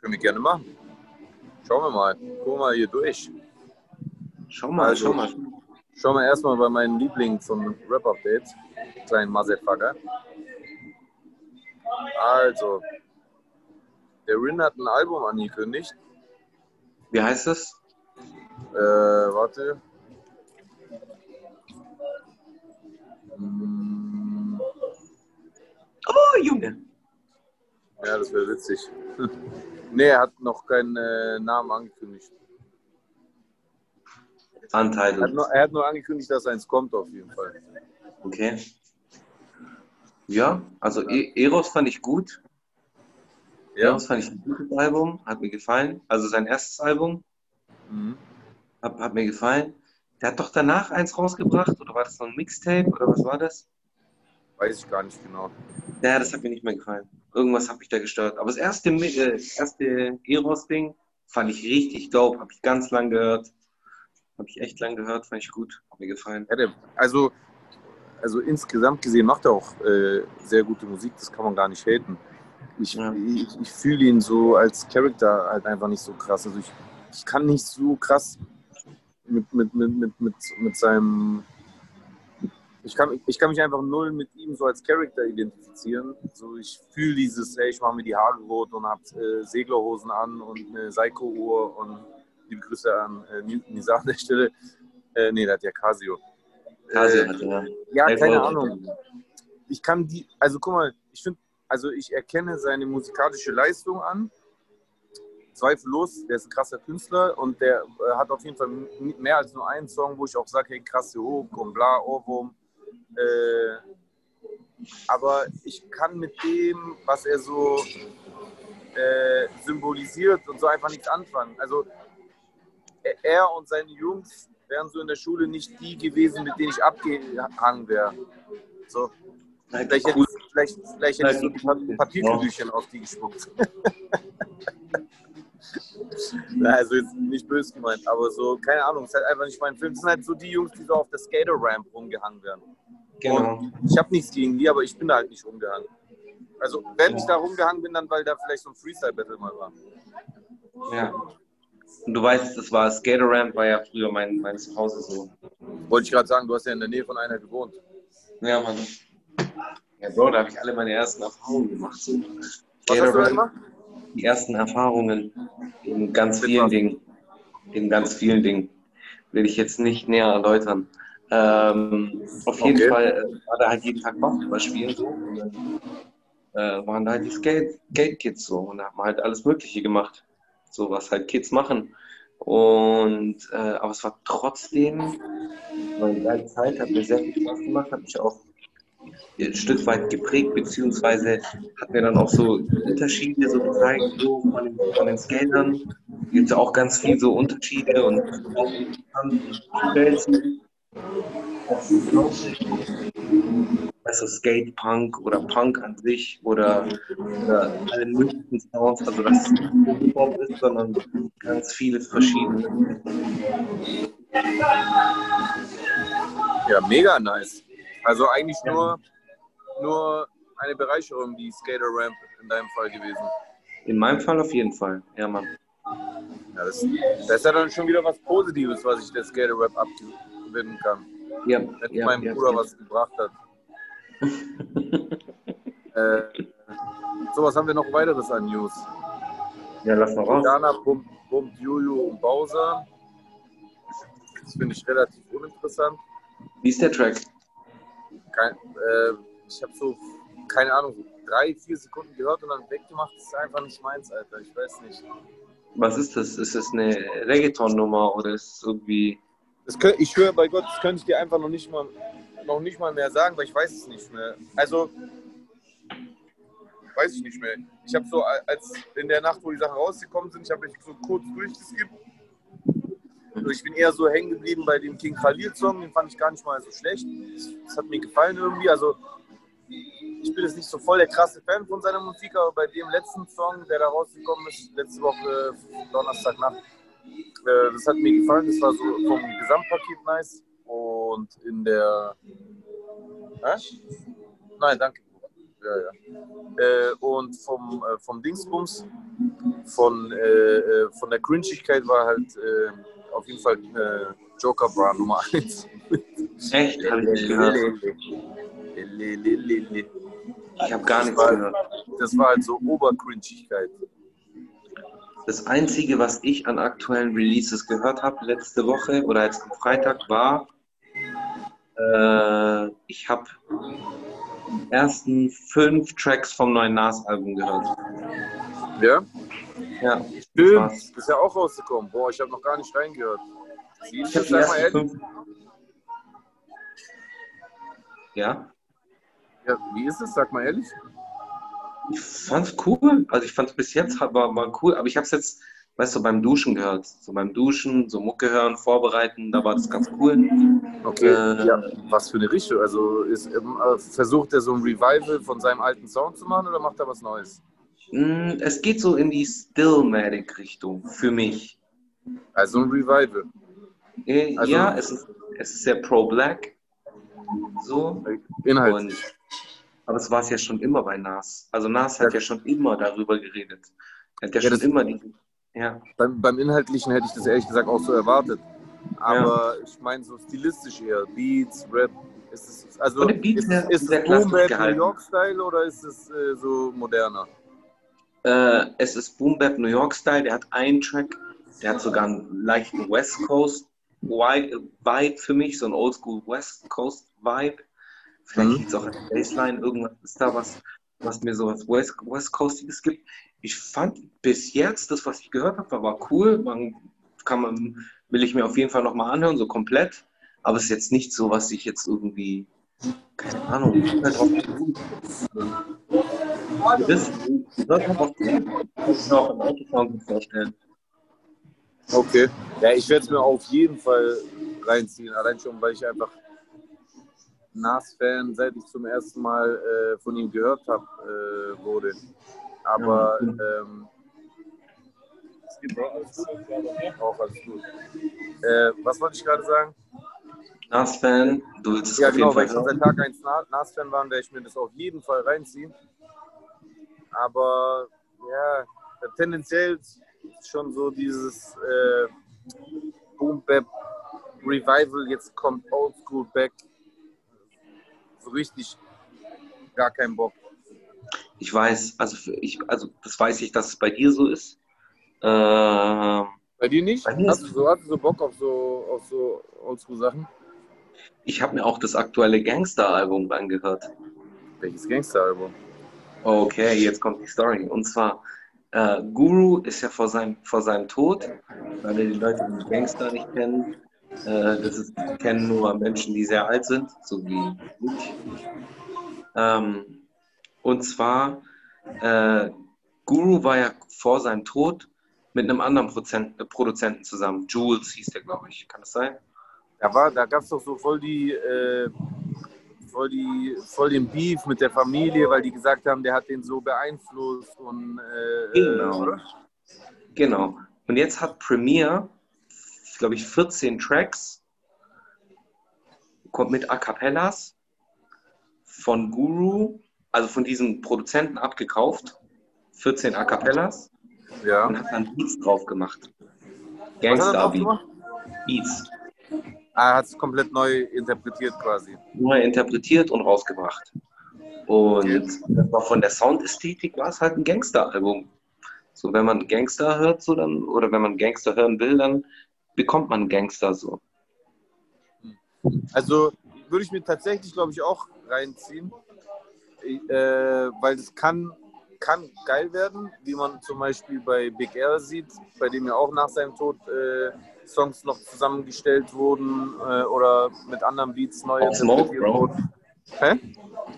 Können wir gerne machen. Schauen wir mal. Gucken wir mal hier durch. Schau mal, Also- schau mal. Schauen wir erstmal bei meinen Lieblingen zum Rap-Update. Kleinen Motherfucker. Also, der Rin hat ein Album angekündigt. Wie heißt das? Äh, warte. Hm, Oh, Junge. Ja, das wäre witzig. nee, er hat noch keinen äh, Namen angekündigt. Er hat, Untitled. nur, er hat nur angekündigt, dass eins kommt auf jeden Fall. Okay. Ja, also E- Eros fand ich gut. Ja. Eros fand ich ein gutes Album, hat mir gefallen. Also sein erstes Album Mhm. hat, hat mir gefallen. Der hat doch danach eins rausgebracht, oder war das noch ein Mixtape, oder was war das? Weiß ich gar nicht genau. Ja, das hat mir nicht mehr gefallen. Irgendwas hat mich da gestört. Aber das erste, äh, das erste Eros-Ding fand ich richtig dope, habe ich ganz lang gehört. Habe ich echt lang gehört, fand ich gut, hat mir gefallen. Ja, der, also, also insgesamt gesehen macht er auch äh, sehr gute Musik, das kann man gar nicht haten. Ich, Ja. ich, ich fühle ihn so als Charakter halt einfach nicht so krass. Also ich, ich kann nicht so krass mit, mit, mit, mit, mit, mit seinem. Ich kann, ich kann mich einfach null mit ihm so als Charakter identifizieren. So, ich fühle dieses, ey, ich mache mir die Haare rot und habe äh, Seglerhosen an und eine Seiko-Uhr und liebe Grüße an äh, Nisa an der Stelle. Äh, nee, der hat ja Casio. Casio Äh, hatte, ja. ja, keine. Ahnung. Ich kann die, also guck mal, ich finde, also ich erkenne seine musikalische Leistung an. Zweifellos, der ist ein krasser Künstler und der äh, hat auf jeden Fall mehr als nur einen Song, wo ich auch sage, hey, krasse Hook und bla, Ohrwurm. Äh, aber ich kann mit dem, was er so äh, symbolisiert und so einfach nichts anfangen. Also er- und seine Jungs wären so in der Schule nicht die gewesen, mit denen ich abgehangen wäre. So, vielleicht hätte, ich- vielleicht, vielleicht hätte ich so die Pa- Papierkügelchen auf die gespuckt. Na, also jetzt nicht böse gemeint, aber so, keine Ahnung, ist halt einfach nicht mein Film. Das sind halt so die Jungs, die so auf der Skater-Ramp rumgehangen werden. Genau. Und ich habe nichts gegen die, aber ich bin da halt nicht rumgehangen. Also, wenn ich da rumgehangen bin, dann weil da vielleicht so ein Freestyle-Battle mal war. Ja. Und du weißt, das war Skater Ramp, war ja früher mein, mein Zuhause so. Wollte ich gerade sagen, du hast ja in der Nähe von einer gewohnt. Ja, Mann. Ja, Bro, da habe ich alle meine ersten Erfahrungen gemacht. Was hast du da gemacht? die ersten Erfahrungen in ganz vielen? Dingen. In ganz vielen Dingen. Will ich jetzt nicht näher erläutern. Ähm, auf jeden Okay. Fall äh, war da halt jeden Tag Basketball spielen. So. Und dann, äh, waren da halt die Skate, Skate Kids so und da haben wir halt alles Mögliche gemacht. So was halt Kids machen. Und äh, aber es war trotzdem eine geile Zeit, hat mir sehr viel Spaß gemacht, hat mich auch ein Stück weit geprägt, beziehungsweise hat mir dann auch so Unterschiede so gezeigt, so von den, von den Skatern. Gibt es auch ganz viel so Unterschiede und. Also Skate Punk oder Punk an sich oder, oder alle möglichen Sounds, also dass es nicht nur Hip-Hop ist, sondern ganz viele verschiedene. Ja, mega nice. Also eigentlich nur, nur eine Bereicherung, die Skater Ramp in deinem Fall gewesen. In meinem Fall auf jeden Fall, ja Mann. Ja, das, das ist ja dann schon wieder was Positives, was ich der Skater Rap abgewinnen kann. Ja, Wenn ja, meinem ja, Bruder ja. was gebracht hat. äh, so, was haben wir noch weiteres an News? Ja, lass mal raus. Ghana pumpt, pumpt Juju und Bowser. Das finde ich relativ uninteressant. Wie ist der Track? Kein, äh, ich habe so, keine Ahnung, so drei, vier Sekunden gehört und dann weggemacht. Das ist einfach nicht meins, Alter. Ich weiß nicht. Was ist das? Ist das eine Reggaeton-Nummer oder ist es irgendwie. Das könnt, ich schwöre bei Gott, das könnte ich dir einfach noch nicht mal, noch nicht mal mehr sagen, weil ich weiß es nicht mehr. Also, weiß ich nicht mehr. Ich habe so, als in der Nacht, wo die Sachen rausgekommen sind, ich habe mich so kurz durchgeskippt. Also ich bin eher so hängen geblieben bei dem King Khalil Song, den fand ich gar nicht mal so schlecht. Das hat mir gefallen irgendwie. Also ich bin jetzt nicht so voll der krasse Fan von seiner Musik, aber bei dem letzten Song, der da rausgekommen ist, letzte Woche Donnerstagnacht, äh, das hat mir gefallen. Das war so vom Gesamtpaket nice. Und in der. Hä? Nein, danke. Ja, ja. Äh, und vom, äh, vom Dingsbums, von, äh, äh, von der Cringigkeit war halt äh, auf jeden Fall Joker Bra Nummer 1. Echt? Habe ich nicht gehört. Ich habe gar nichts gehört. Das war halt so Obercringigkeit. Das Einzige, was ich an aktuellen Releases gehört habe letzte Woche oder jetzt am Freitag war, äh, ich habe die ersten fünf Tracks vom neuen Nas-Album gehört. Ja? Ja. Stimmt, ist ja auch rausgekommen. Boah, ich habe noch gar nicht reingehört. Ist Ich hab das, die ersten fünf. Ja, Ja, wie ist es? Sag mal ehrlich. ich fand's cool. Also ich fand's bis jetzt war, war cool, aber ich habe es jetzt, weißt du, beim Duschen gehört. So beim Duschen, so Mucke hören, vorbereiten, da war das ganz cool. Okay, Äh, ja, was für eine Richtung? Also ist, ähm, äh, versucht er so ein Revival von seinem alten Sound zu machen oder macht er was Neues? Mm, Es geht so in die Stillmatic-Richtung für mich. Also ein Revival. Äh, Also- ja, es ist, es ist sehr pro-black. So. Inhalt. Und, aber es war es ja schon immer bei Nas. Also Nas hat ja schon immer darüber geredet. Er hat ja, Ja, schon immer diesen. Ja, Beim, beim Inhaltlichen hätte ich das ehrlich gesagt auch so erwartet. Aber ich meine so stilistisch eher. Beats, Rap. Ist es, also Beats ist, ist sehr es Boom Bap New. York Style oder ist es äh, so moderner? äh, es ist Boom Bap New York Style. Der hat einen Track, der hat sogar einen leichten West Coast Vibe Vibe für mich, so ein Oldschool West Coast Vibe. Vielleicht Mhm. liegt es auch an der Bassline, irgendwas ist da was, was mir so was West, West Coastiges gibt. Ich fand bis jetzt, das, was ich gehört habe, war, cool. Man kann man, will ich mir auf jeden Fall nochmal anhören, so komplett. Aber es ist jetzt nicht so, was ich jetzt irgendwie, keine Ahnung, ich bin halt geruht. Das sollte man auch im Autofahren vorstellen. Okay. Ja, ich werde es mir auf jeden Fall reinziehen. Allein schon, weil ich einfach Nas-Fan, seit ich zum ersten Mal äh, von ihm gehört habe, äh, wurde. Aber ähm, es gibt auch alles gut. Auch alles gut. Äh, was wollte ich gerade sagen? Nas-Fan, du willst es Ja, genau, weil ich schon seit Tag 1 Na- Nas-Fan war, werde ich mir das auf jeden Fall reinziehen. Aber ja, tendenziell ist schon so dieses äh, Boom Bap Revival, jetzt kommt Old School back. So richtig gar keinen Bock. Ich weiß, also, ich, also das weiß ich, dass es bei dir so ist. Ähm, Bei dir nicht? Bei hast, du so, hast du so Bock auf so, auf so Oldschool-Sachen? ich habe mir auch das aktuelle Gangster-Album angehört. Welches Gangster-Album? Okay, jetzt kommt die Story. Und zwar, äh, Guru ist ja vor seinem, vor seinem Tod, weil die Leute die Gangster nicht kennen. Äh, das ist, kennen nur Menschen, die sehr alt sind, so wie ich. Ähm, und zwar, äh, Guru war ja vor seinem Tod mit einem anderen Prozent, äh, Produzenten zusammen. Jules hieß der, glaube ich. Kann das sein? Da, war, da gab es doch so voll die, voll die, voll den Beef mit der Familie, weil die gesagt haben, der hat den so beeinflusst und Genau. Genau. Und jetzt hat Premiere, glaube ich, 14 Tracks, kommt mit A Cappellas von Guru, also von diesem Produzenten abgekauft, 14 A Cappellas Ja. und hat dann Beats drauf gemacht. Er Gangster Beats. Ah, er hat es komplett neu interpretiert quasi. Neu interpretiert und rausgebracht. Und von der Soundästhetik war es halt ein Gangster-Album. So, wenn man Gangster hört, so dann, oder wenn man Gangster hören will, dann bekommt man Gangster so. Also würde ich mir tatsächlich, glaube ich, auch reinziehen, äh, weil es kann, kann geil werden, wie man zum Beispiel bei Big Air sieht, bei dem ja auch nach seinem Tod äh, Songs noch zusammengestellt wurden äh, oder mit anderen Beats neu Pop Smoke, Bro. wurden. Hä?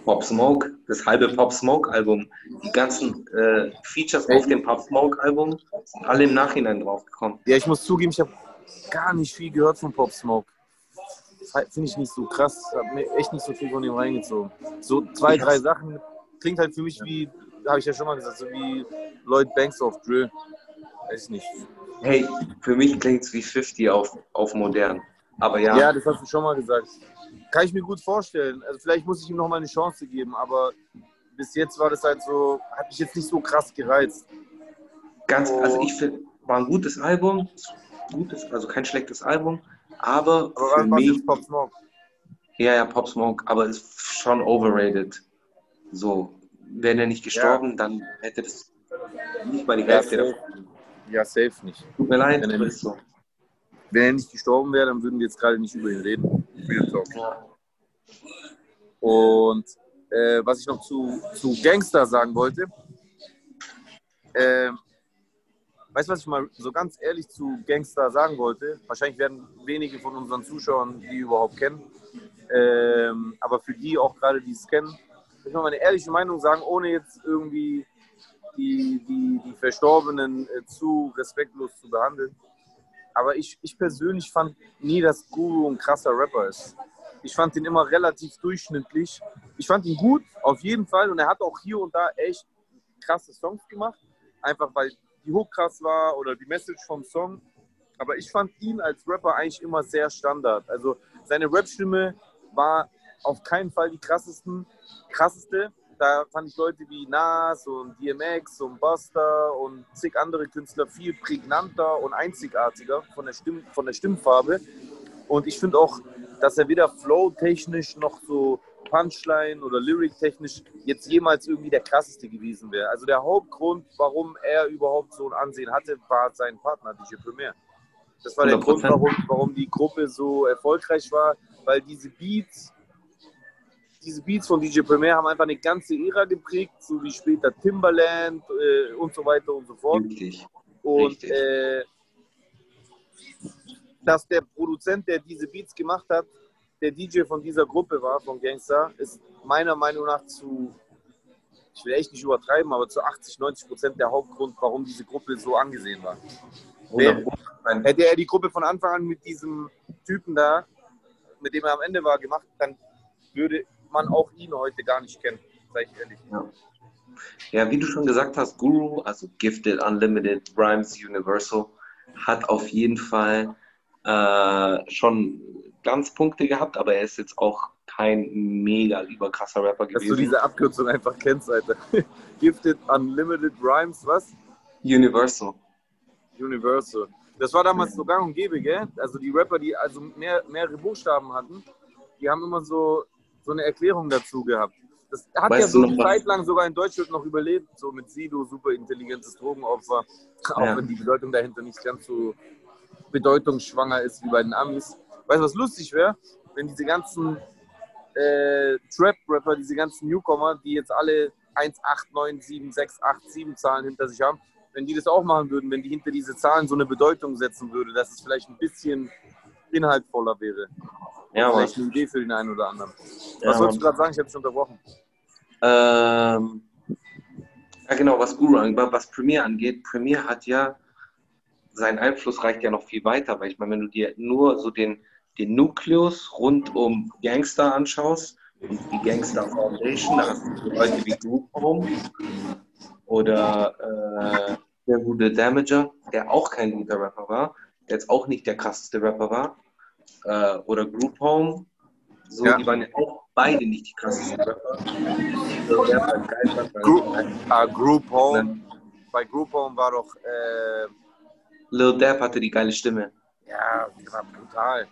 Pop Smoke, das halbe Pop Smoke Album, die ganzen äh, Features auf dem Pop Smoke Album sind alle im Nachhinein draufgekommen. Ja, ich muss zugeben, ich habe gar nicht viel gehört von Pop Smoke. Finde ich nicht so krass. Hab mir echt nicht so viel von ihm reingezogen. So zwei, drei Sachen klingt halt für mich wie, habe ich ja schon mal gesagt, so wie Lloyd Banks auf Drill. Weiß ich nicht. Hey, für mich klingt es wie 50 auf, auf modern. Aber ja, Ja, das hast du schon mal gesagt. Kann ich mir gut vorstellen. Also vielleicht muss ich ihm noch mal eine Chance geben, aber bis jetzt war das halt so, hat mich jetzt nicht so krass gereizt. ganz, also ich finde, war ein gutes Album, gutes, also kein schlechtes Album, aber, Aber für mich, Pop Smoke? ja, ja, Pop Smoke, aber ist schon overrated. So, wäre der nicht gestorben, dann hätte das nicht mal die Ja, Hälfte safe. davon. Ja, safe nicht. Tut mir leid, Wenn er nicht- so. Wenn er nicht gestorben wäre, dann würden wir jetzt gerade nicht über ihn reden. Und äh, was ich noch zu, zu Gangster sagen wollte, äh, weißt du, was ich mal so ganz ehrlich zu Gangster sagen wollte? Wahrscheinlich werden wenige von unseren Zuschauern die überhaupt kennen. Ähm, aber für die auch gerade, die es kennen, will ich mal meine ehrliche Meinung sagen, ohne jetzt irgendwie die, die, die Verstorbenen äh, zu respektlos zu behandeln. Aber ich, ich persönlich fand nie, dass Guru ein krasser Rapper ist. Ich fand ihn immer relativ durchschnittlich. Ich fand ihn gut, auf jeden Fall. Und er hat auch hier und da echt krasse Songs gemacht. Einfach weil die Hook krass war oder die Message vom Song. Aber ich fand ihn als Rapper eigentlich immer sehr Standard. Also seine Rap-Stimme war auf keinen Fall die krassesten, krasseste. Da fand ich Leute wie Nas und DMX und Buster und zig andere Künstler viel prägnanter und einzigartiger von der, Stimm, von der Stimmfarbe. Und ich finde auch, dass er weder flow-technisch noch so Punchline oder Lyric-technisch jetzt jemals irgendwie der krasseste gewesen wäre. Also der Hauptgrund, warum er überhaupt so ein Ansehen hatte, war sein Partner, DJ Premier. Das war der 100%. Grund, warum, warum die Gruppe so erfolgreich war, weil diese Beats, diese Beats von DJ Premier haben einfach eine ganze Ära geprägt, so wie später Timbaland äh, und so weiter und so fort. Richtig. Und Richtig. äh, dass der Produzent, der diese Beats gemacht hat, der DJ von dieser Gruppe war, von Gangster, ist meiner Meinung nach zu, ich will echt nicht übertreiben, aber zu 80, 90 Prozent der Hauptgrund, warum diese Gruppe so angesehen war. Hätte er die Gruppe von Anfang an mit diesem Typen da, mit dem er am Ende war, gemacht, dann würde man auch ihn heute gar nicht kennen, sag ich ehrlich. Ja, wie du schon gesagt hast, Guru, also Gifted, Unlimited, Rhymes, Universal, hat auf jeden Fall äh, schon Glanzpunkte gehabt, aber er ist jetzt auch kein mega überkrasser Rapper Dass du gewesen. diese Abkürzung einfach kennst, Alter. Gifted Unlimited Rhymes, was? Universal. Universal. Das war damals so gang und gäbe, gell? Also die Rapper, die also mehr, mehrere Buchstaben hatten, die haben immer so, so eine Erklärung dazu gehabt. Das hat Weißt ja so eine? Zeit lang sogar in Deutschland noch überlebt, so mit Sido, super intelligentes Drogenopfer, auch Ja. wenn die Bedeutung dahinter nicht ganz so bedeutungsschwanger ist wie bei den Amis. Weißt du, was lustig wäre? Wenn diese ganzen äh, Trap-Rapper, diese ganzen Newcomer, die jetzt alle 1, 8, 9, 7, 6, 8, 7 Zahlen hinter sich haben, wenn die das auch machen würden, wenn die hinter diese Zahlen so eine Bedeutung setzen würde, dass es vielleicht ein bisschen inhaltvoller wäre. Ja, Mann. vielleicht eine Idee für den einen oder anderen. Ja, Was wolltest du gerade sagen? Ich habe dich unterbrochen. Ähm, ja, genau, was Guru angeht, was Premiere angeht, Premiere hat ja, sein Einfluss reicht ja noch viel weiter, weil ich meine, wenn du dir nur so den, den Nukleus rund um Gangster anschaust und die Gangster Foundation, da hast du Leute wie Group Home oder äh, der gute Damager, der auch kein guter Rapper war, der jetzt auch nicht der krasseste Rapper war, äh, oder Group Home, so, Ja. die waren ja auch beide nicht die krassesten Rapper. So, man- Group, ah, Group Home. Ne? Bei Group Home war doch, äh, Lil Dap hatte die geile Stimme. ja, der war brutal.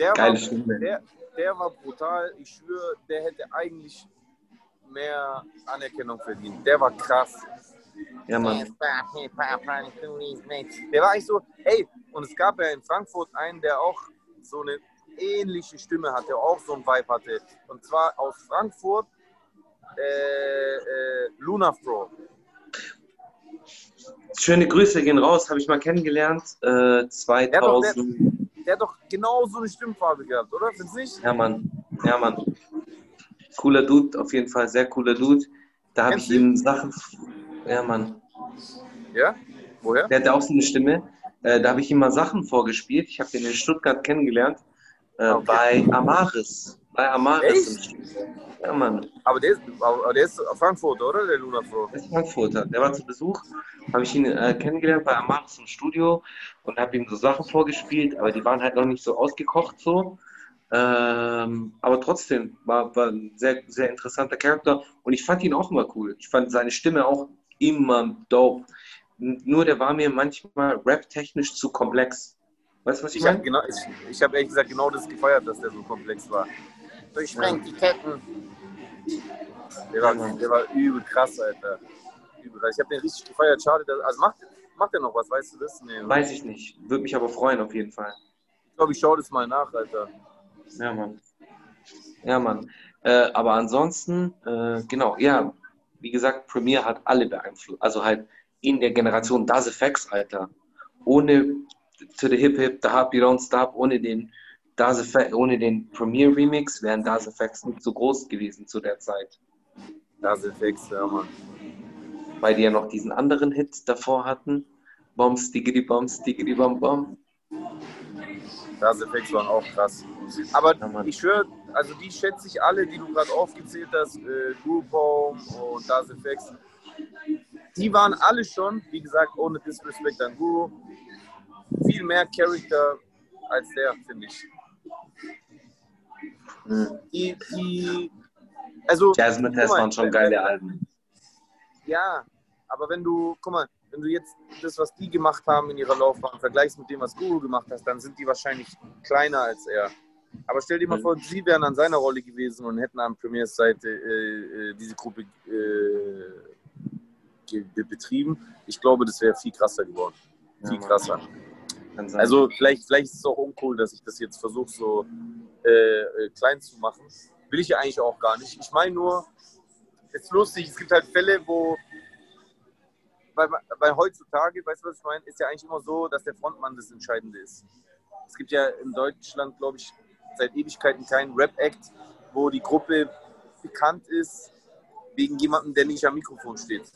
Der Geile war, Stimme. Der, der war brutal. Ich schwöre, der hätte eigentlich mehr Anerkennung verdient. Der war krass. Ja, Mann. Der war eigentlich so, ey, und es gab ja in Frankfurt einen, der auch so eine ähnliche Stimme hatte, auch so ein Vibe hatte. Und zwar aus Frankfurt, äh, äh, Luna Fro. Schöne Grüße gehen raus, habe ich mal kennengelernt. Äh, 2000. Der hat doch genau so eine Stimmfarbe gehabt, oder? Findest du nicht? Ja, Mann. Ja, Mann. Cooler Dude, auf jeden Fall, sehr cooler Dude. Da habe ich ihm Sachen. Ja, Mann. Ja? Woher? Der hatte auch so eine Stimme. Äh, da habe ich ihm mal Sachen vorgespielt. Ich habe den in Stuttgart kennengelernt. Äh, Okay. Bei Amaris. Bei Amaris. Ja, Mann. Aber der ist, aber der ist Frankfurt, oder? Der Luna Pro. Der ist Frankfurter. Der war zu Besuch. Habe ich ihn äh, kennengelernt bei Amaris im Studio und habe ihm so Sachen vorgespielt, aber die waren halt noch nicht so ausgekocht so. Ähm, aber trotzdem war, war ein sehr, sehr interessanter Charakter und ich fand ihn auch immer cool. Ich fand seine Stimme auch immer dope. Nur der war mir manchmal rap-technisch zu komplex. Weißt du, was ich Ich habe meine? genau, ich, ich hab ehrlich gesagt genau das gefeiert, dass der so komplex war. Durchsprengt die Ketten. Der war, der war übel krass, Alter. Übel krass. Ich habe den richtig gefeiert. Schade, dass, also macht, macht der noch was, weißt du das? Nee, Weiß ich nicht. Würde mich aber freuen auf jeden Fall. Ich glaube, ich schaue das mal nach, Alter. Ja, Mann. Ja, Mann. Äh, aber ansonsten, äh, genau, ja, wie gesagt, Premiere hat alle beeinflusst. Also halt in der Generation Das Effects, Alter. Ohne To the Hip Hip, The Happy Don't Stop, ohne den Das Effect, ohne den Premiere Remix wären Das Effects nicht so groß gewesen zu der Zeit. Das fix, ja, Mann. Weil die ja noch diesen anderen Hit davor hatten. Bom, stiggity bom, stiggity bom, bom. Das Effects waren auch krass. Aber Ja, ich schwöre, also die schätze ich alle, die du gerade aufgezählt hast, äh, Group Home und Das Effects, die waren alle schon, wie gesagt, ohne Disrespect an Guru, viel mehr Charakter als der, finde ich. Die, die, also, Jasmine Test waren schon geile Alben. Ja, aber wenn du, guck mal, wenn du jetzt das, was die gemacht haben in ihrer Laufbahn, vergleichst mit dem, was Guru gemacht hast, dann sind die wahrscheinlich kleiner als er. Aber stell dir mal Mhm. vor, sie wären an seiner Rolle gewesen und hätten an Premiers Seite äh, äh, diese Gruppe äh, betrieben. Ich glaube, das wäre viel krasser geworden. Ja, Viel krasser. Sein. Also vielleicht, vielleicht ist es auch uncool, dass ich das jetzt versuche, so äh, äh, klein zu machen. Will ich ja eigentlich auch gar nicht. Ich meine nur, es ist lustig, es gibt halt Fälle, wo, weil, weil heutzutage, weißt du, was ich meine, ist ja eigentlich immer so, dass der Frontmann das Entscheidende ist. Es gibt ja in Deutschland, glaube ich, seit Ewigkeiten keinen Rap-Act, wo die Gruppe bekannt ist wegen jemandem, der nicht am Mikrofon steht.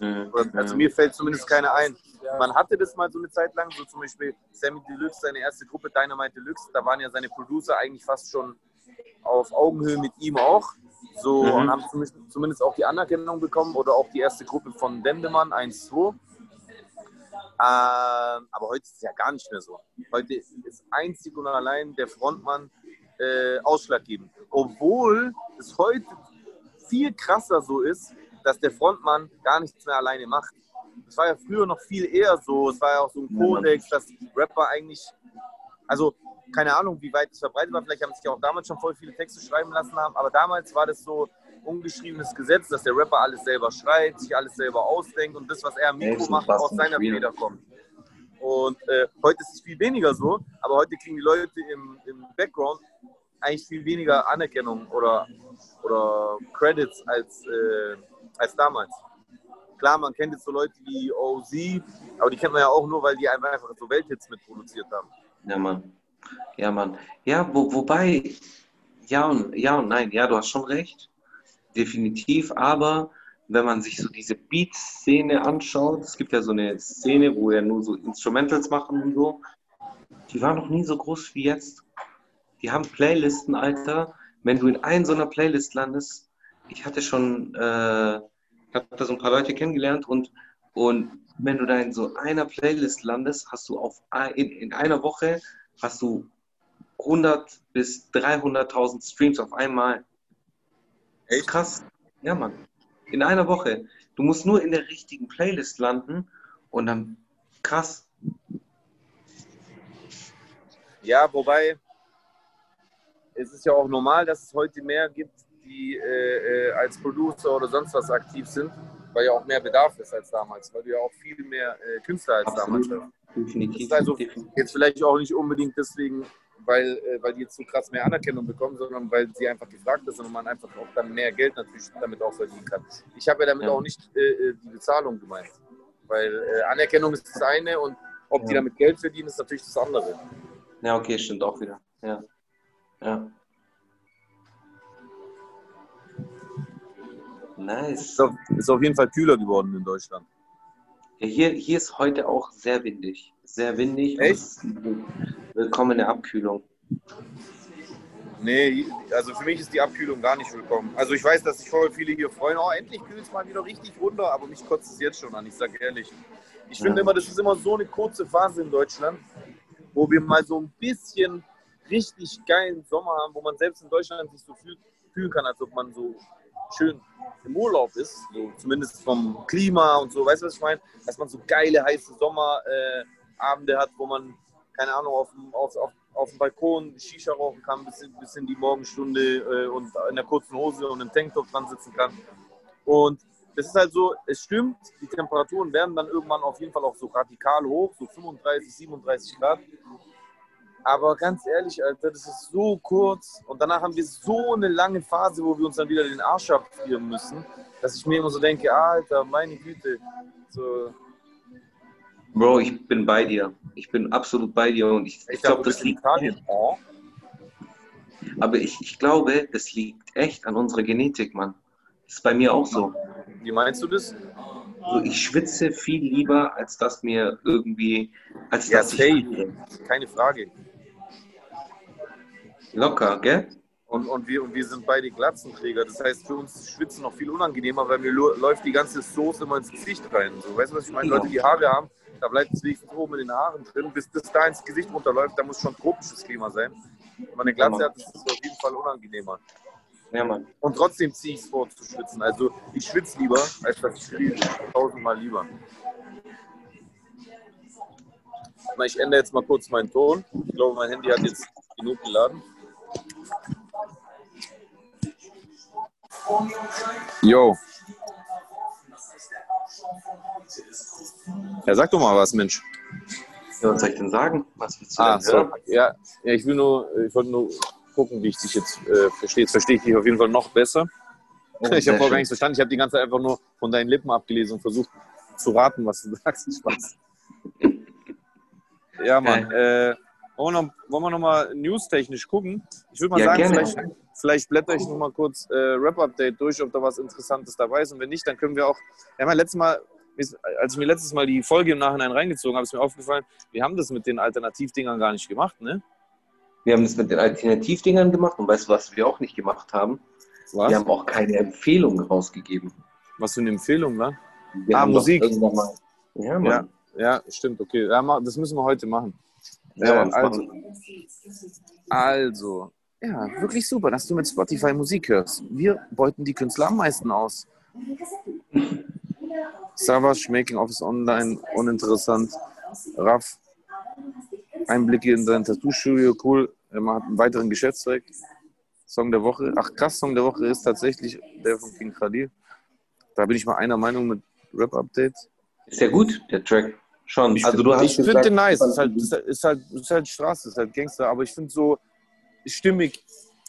Mhm. Also mir fällt zumindest keiner ein. Man hatte das mal so eine Zeit lang, so zum Beispiel Sammy Deluxe, seine erste Gruppe Dynamite Deluxe, da waren ja seine Producer eigentlich fast schon auf Augenhöhe mit ihm auch. So Mhm. und haben zumindest, zumindest auch die Anerkennung bekommen oder auch die erste Gruppe von Dendemann 1-2. Ähm, aber heute ist es ja gar nicht mehr so. Heute ist einzig und allein der Frontmann äh, ausschlaggebend. Obwohl es heute viel krasser so ist, dass der Frontmann gar nichts mehr alleine macht. Das war ja früher noch viel eher so. Es war ja auch so ein Kodex, dass Rapper eigentlich, also keine Ahnung, wie weit es verbreitet war. Vielleicht haben sich ja auch damals schon voll viele Texte schreiben lassen haben, aber damals war das so ungeschriebenes Gesetz, dass der Rapper alles selber schreibt, sich alles selber ausdenkt und das, was er am Mikro macht, aus seiner. Feder kommt. Und äh, heute ist es viel weniger so, aber heute kriegen die Leute im, im Background eigentlich viel weniger Anerkennung oder, oder Credits als, äh, als damals. Klar, man kennt jetzt so Leute wie OZ, aber die kennt man ja auch nur, weil die einfach so Welthits mitproduziert haben. Ja, Mann. Ja, Mann. Ja, wo, wobei, ja und, ja und nein, ja, du hast schon recht. Definitiv, aber wenn man sich so diese Beat-Szene anschaut, es gibt ja so eine Szene, wo ja nur so Instrumentals machen und so, die war noch nie so groß wie jetzt. Die haben Playlisten, Alter. Wenn du in einer so einer Playlist landest, ich hatte schon, äh, ich habe da so ein paar Leute kennengelernt und, und wenn du da in so einer Playlist landest, hast du auf in, in einer Woche hast du 100 bis 300.000 Streams auf einmal. Echt? krass. Ja, Mann. In einer Woche. Du musst nur in der richtigen Playlist landen und dann krass. Ja, wobei es ist ja auch normal, dass es heute mehr gibt, die äh, äh, als Producer oder sonst was aktiv sind, weil ja auch mehr Bedarf ist als damals, weil du ja auch viel mehr äh, Künstler als damals Absolut. hast. Definitiv. Das ist also jetzt vielleicht auch nicht unbedingt deswegen, weil, äh, weil die jetzt so krass mehr Anerkennung bekommen, sondern weil sie einfach gefragt ist und man einfach auch dann mehr Geld natürlich damit auch verdienen kann. Ich habe ja damit Ja. auch nicht äh, äh, die Bezahlung gemeint. weil äh, Anerkennung ist das eine und ob die Ja. damit Geld verdienen, ist natürlich das andere. Ja, okay, stimmt auch wieder. Ja. Ja. Nice. Ist auf, ist auf jeden Fall kühler geworden in Deutschland. Ja, hier, hier ist heute auch sehr windig. Sehr windig. Echt? ist eine Willkommene Abkühlung. Nee, also für mich ist die Abkühlung gar nicht willkommen. Also ich weiß, dass sich voll viele hier freuen, oh, endlich kühlt es mal wieder richtig runter, aber mich kotzt es jetzt schon an, ich sage ehrlich. Ich Ja. finde immer, das ist immer so eine kurze Phase in Deutschland, wo wir mal so ein bisschen richtig geilen Sommer haben, wo man selbst in Deutschland sich so fühlen kann, als ob man so schön im Urlaub ist, so zumindest vom Klima und so, weißt du, was ich meine? Dass man so geile, heiße Sommerabende äh, hat, wo man, keine Ahnung, auf dem, auf, auf, auf dem Balkon Shisha rauchen kann, bis in, bis in die Morgenstunde äh, und in der kurzen Hose und im Tanktop dran sitzen kann. Und das ist halt so, es stimmt, die Temperaturen werden dann irgendwann auf jeden Fall auch so radikal hoch, so 35, 37 Grad. Aber ganz ehrlich, Alter, das ist so kurz und danach haben wir so eine lange Phase, wo wir uns dann wieder den Arsch abfrieren müssen, dass ich mir immer so denke, Alter, meine Güte, so, Bro, ich bin bei dir. Ich bin absolut bei dir und ich, ich ich glaube, das liegt. Italien. Aber ich, ich glaube, das liegt echt an unserer Genetik, Mann. Das ist bei mir auch so. Wie meinst du das? Also ich schwitze viel lieber, als dass mir irgendwie, als Ja, dass ich safe. Keine Frage. Locker, gell? Und, und, wir, und wir sind beide Glatzenträger. Das heißt, für uns Schwitzen noch viel unangenehmer, weil mir läuft die ganze Soße immer ins Gesicht rein. So, weißt du, was ich meine? Ja. Leute, die Haare haben, da bleibt es wenigstens oben in den Haaren drin. Bis das da ins Gesicht runterläuft, da muss schon tropisches Klima sein. Wenn man eine Glatze hat, ist es auf jeden Fall unangenehmer. Ja, Mann. Und trotzdem ziehe ich es vor zu schwitzen. Also ich schwitze lieber, als dass ich friere. Tausendmal lieber. Ich ändere jetzt mal kurz meinen Ton. Ich glaube, mein Handy hat jetzt genug geladen. Yo. Ja, sag doch mal was, Mensch. Ja, was soll ich denn sagen? Was willst du Ah, denn so. hören? Ja, ja, ich will nur, ich wollte nur gucken, wie ich dich jetzt äh, verstehe. Jetzt verstehe ich dich auf jeden Fall noch besser. Oh, ich habe vorher gar nichts verstanden. Ich habe die ganze Zeit einfach nur von deinen Lippen abgelesen und versucht zu raten, was du sagst. Spaß. Ja, Mann. Äh, wollen, wir noch, wollen wir newstechnisch gucken? Ich würde mal Ja, sagen, gerne. vielleicht, vielleicht blätter ich noch mal kurz äh, Rap-Update durch, ob da was Interessantes dabei ist. Und wenn nicht, dann können wir auch. Ja letztes Mal, als ich mir letztes Mal die Folge im Nachhinein reingezogen habe, ist mir aufgefallen, wir haben das mit den Alternativdingern gar nicht gemacht, ne? Wir haben das mit den Alternativdingern gemacht und weißt du, was wir auch nicht gemacht haben? Was? Wir haben auch keine Empfehlung rausgegeben. Was für eine Empfehlung, ne? Wir Ah, Musik. ja, Mann. Ja, ja, stimmt, okay. Das müssen wir heute machen. Ja, Mann, also, also, ja, wirklich super, dass du mit Spotify Musik hörst. Wir beuten die Künstler am meisten aus. Savage, Making Office Online, uninteressant. Raff, Einblicke in sein Tattoo-Studio, cool. Er macht einen weiteren Geschäftszweig. Song der Woche. Ach krass, Song der Woche ist tatsächlich der von King Khalil. Da bin ich mal einer Meinung mit Rap-Update. Ist ja gut, der Track. Schon. Ich, also du hast ich finde den nice. Ist halt, ist, halt, ist, halt, ist halt Straße, ist halt Gangster, aber ich finde so stimmig,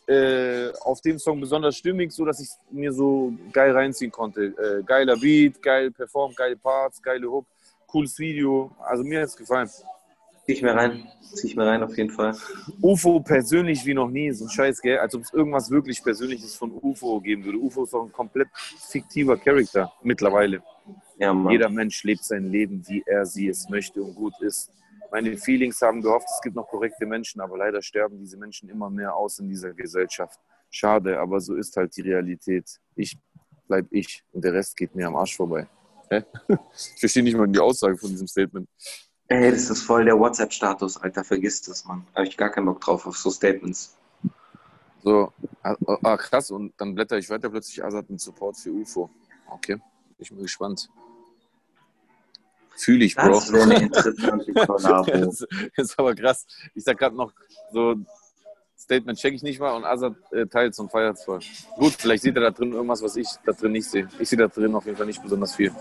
äh, auf dem Song besonders stimmig, so dass ich mir so geil reinziehen konnte. Äh, geiler Beat, geil performt, geile Parts, geile Hook, cooles Video. Also mir hat es gefallen. zieh ich mir rein. Zieh ich mir rein auf jeden Fall. UFO persönlich wie noch nie, so ein Scheiß, gell? Als ob es irgendwas wirklich Persönliches von UFO geben würde. UFO ist doch ein komplett fiktiver Charakter mittlerweile. Ja. Jeder Mensch lebt sein Leben, wie er sie es möchte und gut ist. Meine Feelings haben gehofft, es gibt noch korrekte Menschen, aber leider sterben diese Menschen immer mehr aus in dieser Gesellschaft. Schade, aber so ist halt die Realität. Ich bleib ich und der Rest geht mir am Arsch vorbei. Hä? Ich verstehe nicht mal die Aussage von diesem Statement. Ey, das ist voll der WhatsApp-Status, Alter. Vergiss das, Mann. Habe ich gar keinen Bock drauf auf so Statements. So, ah, ah, krass, und dann blätter ich weiter plötzlich Azad mit Support für UFO. Okay, bin ich mal gespannt. Fühle ich, Bro. Das ist aber krass. Ich sag gerade noch so, Statement check ich nicht mal und Azad äh, teilt und feiert voll. Gut, vielleicht sieht er da drin irgendwas, was ich da drin nicht sehe. Ich sehe da drin auf jeden Fall nicht besonders viel.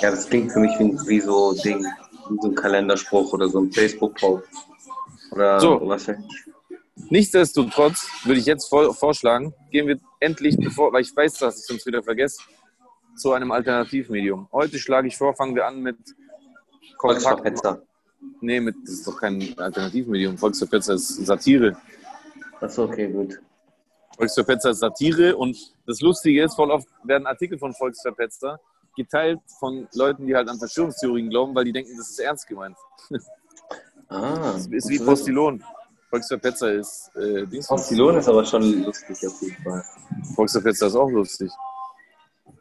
Ja, das klingt für mich wie, so Ding, wie so ein Kalenderspruch oder so ein Facebook-Post. Oder So. was. Nichtsdestotrotz würde ich jetzt vorschlagen, gehen wir endlich, bevor, weil ich weiß, dass ich sonst wieder vergesse, zu einem Alternativmedium. Heute schlage ich vor, fangen wir an mit. Volksverpetzer. Nee, mit, das ist doch kein Alternativmedium. Volksverpetzer ist Satire. Achso, okay, gut. Volksverpetzer ist Satire und das Lustige ist, voll oft werden Artikel von Volksverpetzer geteilt von Leuten, die halt an Verschwörungstheorien glauben, weil die denken, das ist ernst gemeint. Ah, Das ist wie Postilon. Volksverpetzer ist äh, Dings. Postillon ist aber schon lustig auf jeden Fall. Volksverpetzer ist auch lustig.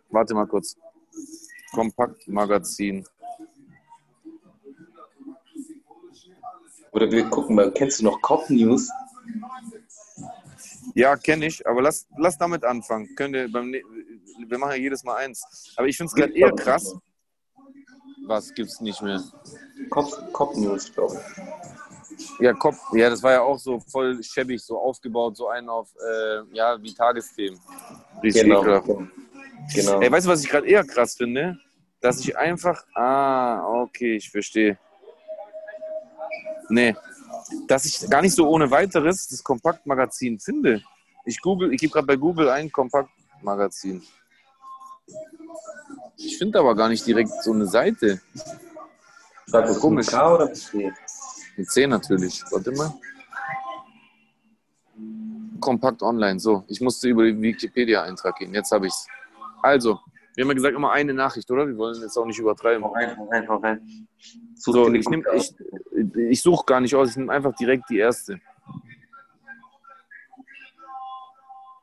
Warte mal kurz. Kompaktmagazin. Oder wir gucken mal, kennst du noch Cop News? Ja, kenne ich, aber lass, lass damit anfangen. Können wir, beim, ne- wir machen ja jedes Mal eins. Aber ich finde es gerade eher krass. Was gibt's nicht mehr? Cop, Cop News, glaube ich. Ja, Kopf, ja, das war ja auch so voll schäbig, so aufgebaut, so einen auf, äh, ja, wie Tagesthemen. Richtig Genau. ekelhaft. Genau. Ey, weißt du, was ich gerade eher krass finde? Dass ich einfach, ah, okay, ich verstehe. Nee, dass ich gar nicht so ohne weiteres das Kompaktmagazin finde. Ich google, ich gebe gerade bei Google ein Kompaktmagazin. Ich finde aber gar nicht direkt so eine Seite. Sag das komisch. K oder mit C? Mit C natürlich. Warte mal. Kompakt online. So, ich musste über den Wikipedia-Eintrag gehen. Jetzt habe ich's. Also, wir haben ja gesagt, immer eine Nachricht, oder? Wir wollen jetzt auch nicht übertreiben. Hau rein, hau rein, hau rein. Such So, ich, nehm, ich, ich suche gar nicht aus, ich nehme einfach direkt die erste.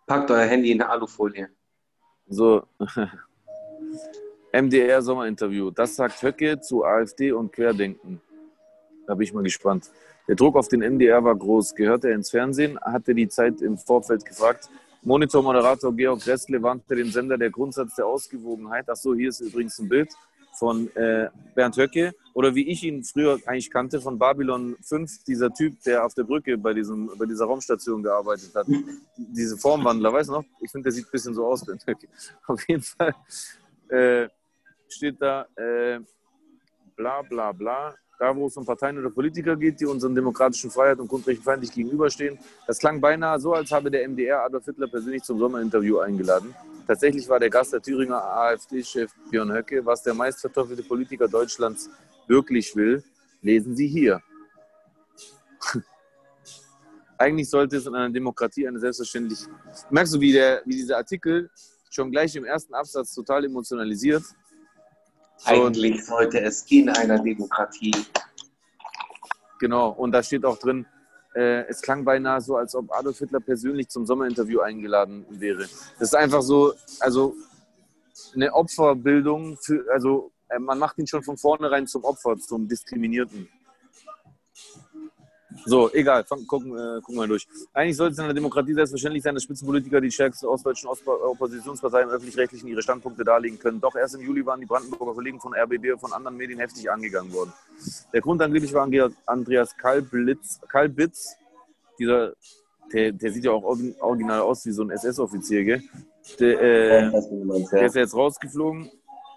Packt euer Handy in Alufolie. So. MDR Sommerinterview. Das sagt Höcke zu AfD und Querdenken. Da bin ich mal gespannt. Der Druck auf den MDR war groß. Gehört er ins Fernsehen? Hat er die Zeit im Vorfeld gefragt. Monitor-Moderator Georg Restle warnte den Sender der Grundsatz der Ausgewogenheit. Ach so, hier ist übrigens ein Bild von äh, Bernd Höcke. Oder wie ich ihn früher eigentlich kannte, von Babylon 5, dieser Typ, der auf der Brücke bei, diesem, bei dieser Raumstation gearbeitet hat. Diese Formwandler, weißt du noch? Ich finde, der sieht ein bisschen so aus, Bernd Höcke. Auf jeden Fall äh, steht da äh, bla bla bla. Da, wo es um Parteien oder Politiker geht, die unseren demokratischen Freiheit und Grundrechten feindlich gegenüberstehen. Das klang beinahe so, als habe der MDR Adolf Hitler persönlich zum Sommerinterview eingeladen. Tatsächlich war der Gast der Thüringer AfD-Chef Björn Höcke. Was der meistverteufelte Politiker Deutschlands wirklich will, lesen Sie hier. Eigentlich sollte es in einer Demokratie eine selbstverständlich. Merkst du, wie, der, wie dieser Artikel schon gleich im ersten Absatz total emotionalisiert? Eigentlich sollte es in einer Demokratie. Genau, und da steht auch drin, äh, es klang beinahe so, als ob Adolf Hitler persönlich zum Sommerinterview eingeladen wäre. Das ist einfach so, also eine Opferbildung, für, also äh, man macht ihn schon von vornherein zum Opfer, zum Diskriminierten. So, egal, fang, gucken, äh, gucken wir durch. Eigentlich sollte es in einer Demokratie selbstverständlich sein, dass Spitzenpolitiker die stärksten ostdeutschen Ostpa Oppositionsparteien öffentlich-rechtlichen ihre Standpunkte darlegen können. Doch erst im Juli waren die Brandenburger Kollegen von RBB und von anderen Medien heftig angegangen worden. Der Grund angeblich war Andrea- Andreas Kalblitz, Kalbitz, dieser, der, der sieht ja auch original aus wie so ein SS-Offizier, gell? Der, äh, der ist ja jetzt rausgeflogen.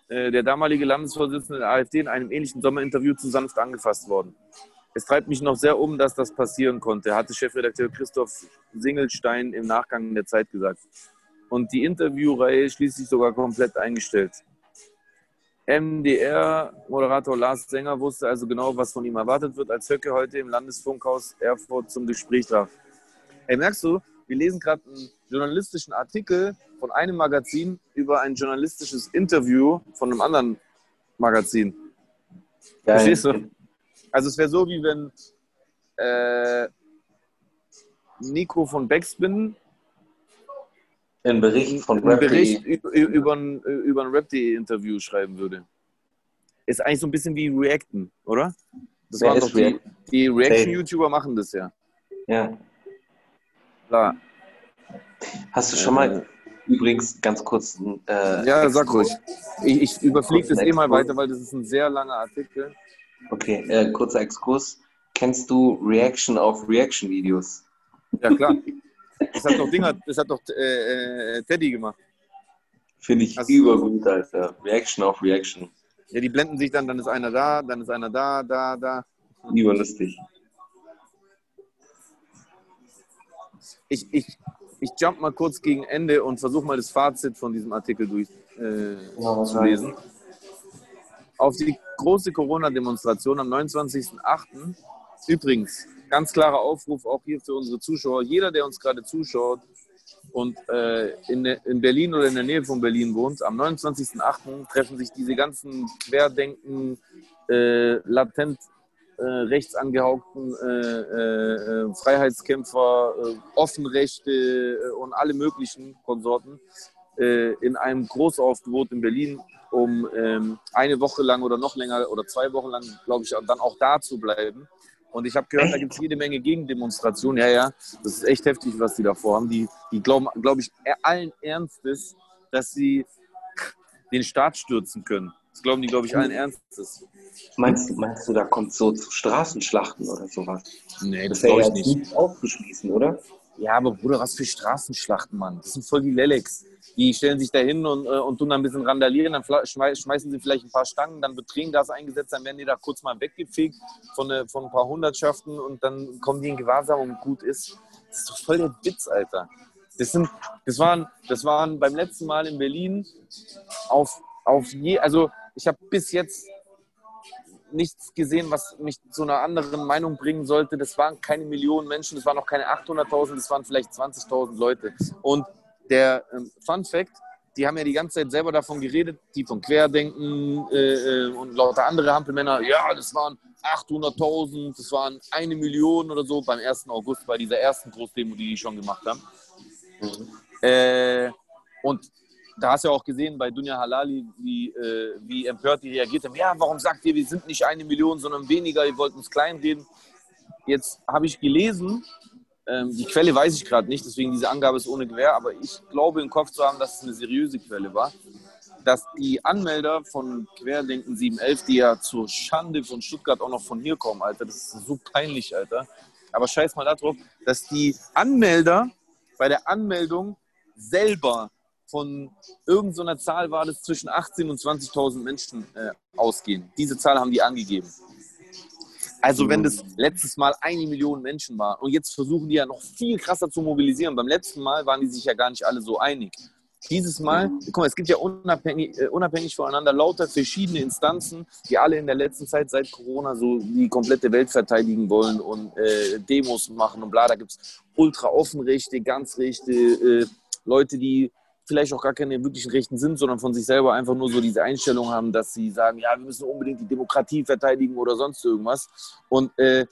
Äh, Der damalige Landesvorsitzende der AfD in einem ähnlichen Sommerinterview zu sanft angefasst worden. Es treibt mich noch sehr um, dass das passieren konnte, hatte Chefredakteur Christoph Singelstein im Nachgang der Zeit gesagt. Und die Interviewreihe schließlich sogar komplett eingestellt. MDR-Moderator Lars Sänger wusste also genau, was von ihm erwartet wird, als Höcke heute im Landesfunkhaus Erfurt zum Gespräch traf. Ey, merkst du, wir lesen gerade einen journalistischen Artikel von einem Magazin über ein journalistisches Interview von einem anderen Magazin. Geil. Verstehst du? Also es wäre so, wie wenn äh, Nico von Backspin Ein Bericht von einen Bericht über, über ein, über ein Rap.de-Interview schreiben würde. Ist eigentlich so ein bisschen wie Reacten, oder? Das Wer waren doch die, die. Reaction-YouTuber machen das ja. Ja. Klar. Hast du schon mal übrigens ganz kurz äh, Ja, sag ruhig. Ich, ich überfliege das eh mal weiter, weil das ist ein sehr langer Artikel. Okay, äh, kurzer Exkurs. Kennst du Reaction auf Reaction-Videos? Ja, klar. Das hat doch, Dinger, das hat doch äh, äh, Teddy gemacht. Finde ich Also- übergut, Alter. Reaction auf Reaction. Ja, die blenden sich dann, dann ist einer da, dann ist einer da, da, da. Überlustig. Ich, ich, ich jump mal kurz gegen Ende und versuche mal das Fazit von diesem Artikel durch, äh, Ja, Auf die große Corona-Demonstration am 29.08. Übrigens, ganz klarer Aufruf auch hier für unsere Zuschauer. Jeder, der uns gerade zuschaut und äh, in, in Berlin oder in der Nähe von Berlin wohnt, am 29.08. treffen sich diese ganzen Querdenken, äh, latent äh, rechts angehauchten äh, äh, Freiheitskämpfer, äh, Offenrechte und alle möglichen Konsorten in einem Großaufgebot in Berlin, um ähm, eine Woche lang oder noch länger oder zwei Wochen lang, glaube ich, dann auch da zu bleiben. Und ich habe gehört, da gibt es jede Menge Gegendemonstrationen. Ja, ja, das ist echt heftig, was die da vorhaben. Die, die glauben, glaube ich, allen Ernstes, dass sie den Staat stürzen können. Das glauben die, glaube ich, allen Ernstes. Meinst, du- meinst du, da kommt so zu Straßenschlachten oder sowas? Nee, das Das glaube ja ich jetzt nicht. nicht auszuschließen, oder? Ja, aber Bruder, was für Straßenschlachten, Mann. Das sind voll die Lelex. Die stellen sich da hin und, äh, und tun da ein bisschen randalieren, dann schmeißen sie vielleicht ein paar Stangen, dann wird Tränengas eingesetzt, dann werden die da kurz mal weggefegt von, äh, von ein paar Hundertschaften und dann kommen die in Gewahrsam und gut ist. Das ist doch voll der Witz, Alter. Das, sind, das, waren, das waren beim letzten Mal in Berlin auf, auf je, also ich habe bis jetzt nichts gesehen, was mich zu einer anderen Meinung bringen sollte. Das waren keine Millionen Menschen, das waren auch keine 800.000, das waren vielleicht 20.000 Leute. Und der ähm, Fun Fact, die haben ja die ganze Zeit selber davon geredet, die von Querdenken äh, äh, und lauter andere Hampelmänner, ja, das waren 800.000, das waren eine Million oder so beim 1. August, bei dieser ersten Großdemo, die die schon gemacht haben. Äh, und da hast du ja auch gesehen bei Dunja Halali, wie, äh, wie empört die reagiert haben. Ja, warum sagt ihr, wir sind nicht eine Million, sondern weniger, ihr wollt uns kleinreden. Jetzt habe ich gelesen, ähm, die Quelle weiß ich gerade nicht, deswegen diese Angabe ist ohne Gewähr, aber ich glaube im Kopf zu haben, dass es eine seriöse Quelle war, dass die Anmelder von Querdenken 711, die ja zur Schande von Stuttgart auch noch von hier kommen, Alter, das ist so peinlich, Alter. Aber scheiß mal darauf, dass die Anmelder bei der Anmeldung selber von irgendeiner Zahl war das zwischen 18.000 und 20.000 Menschen äh, ausgehen. Diese Zahl haben die angegeben. Also wenn das letztes Mal eine Million Menschen waren und jetzt versuchen die ja noch viel krasser zu mobilisieren. Beim letzten Mal waren die sich ja gar nicht alle so einig. Dieses Mal, guck mal, es gibt ja unabhängig, äh, unabhängig voneinander lauter verschiedene Instanzen, die alle in der letzten Zeit seit Corona so die komplette Welt verteidigen wollen und äh, Demos machen und bla. Da gibt es ultra offen Rechte, ganz Rechte, äh, Leute, die vielleicht auch gar keine wirklichen Rechten sind, sondern von sich selber einfach nur so diese Einstellung haben, dass sie sagen, ja, wir müssen unbedingt die Demokratie verteidigen oder sonst irgendwas. Und, äh,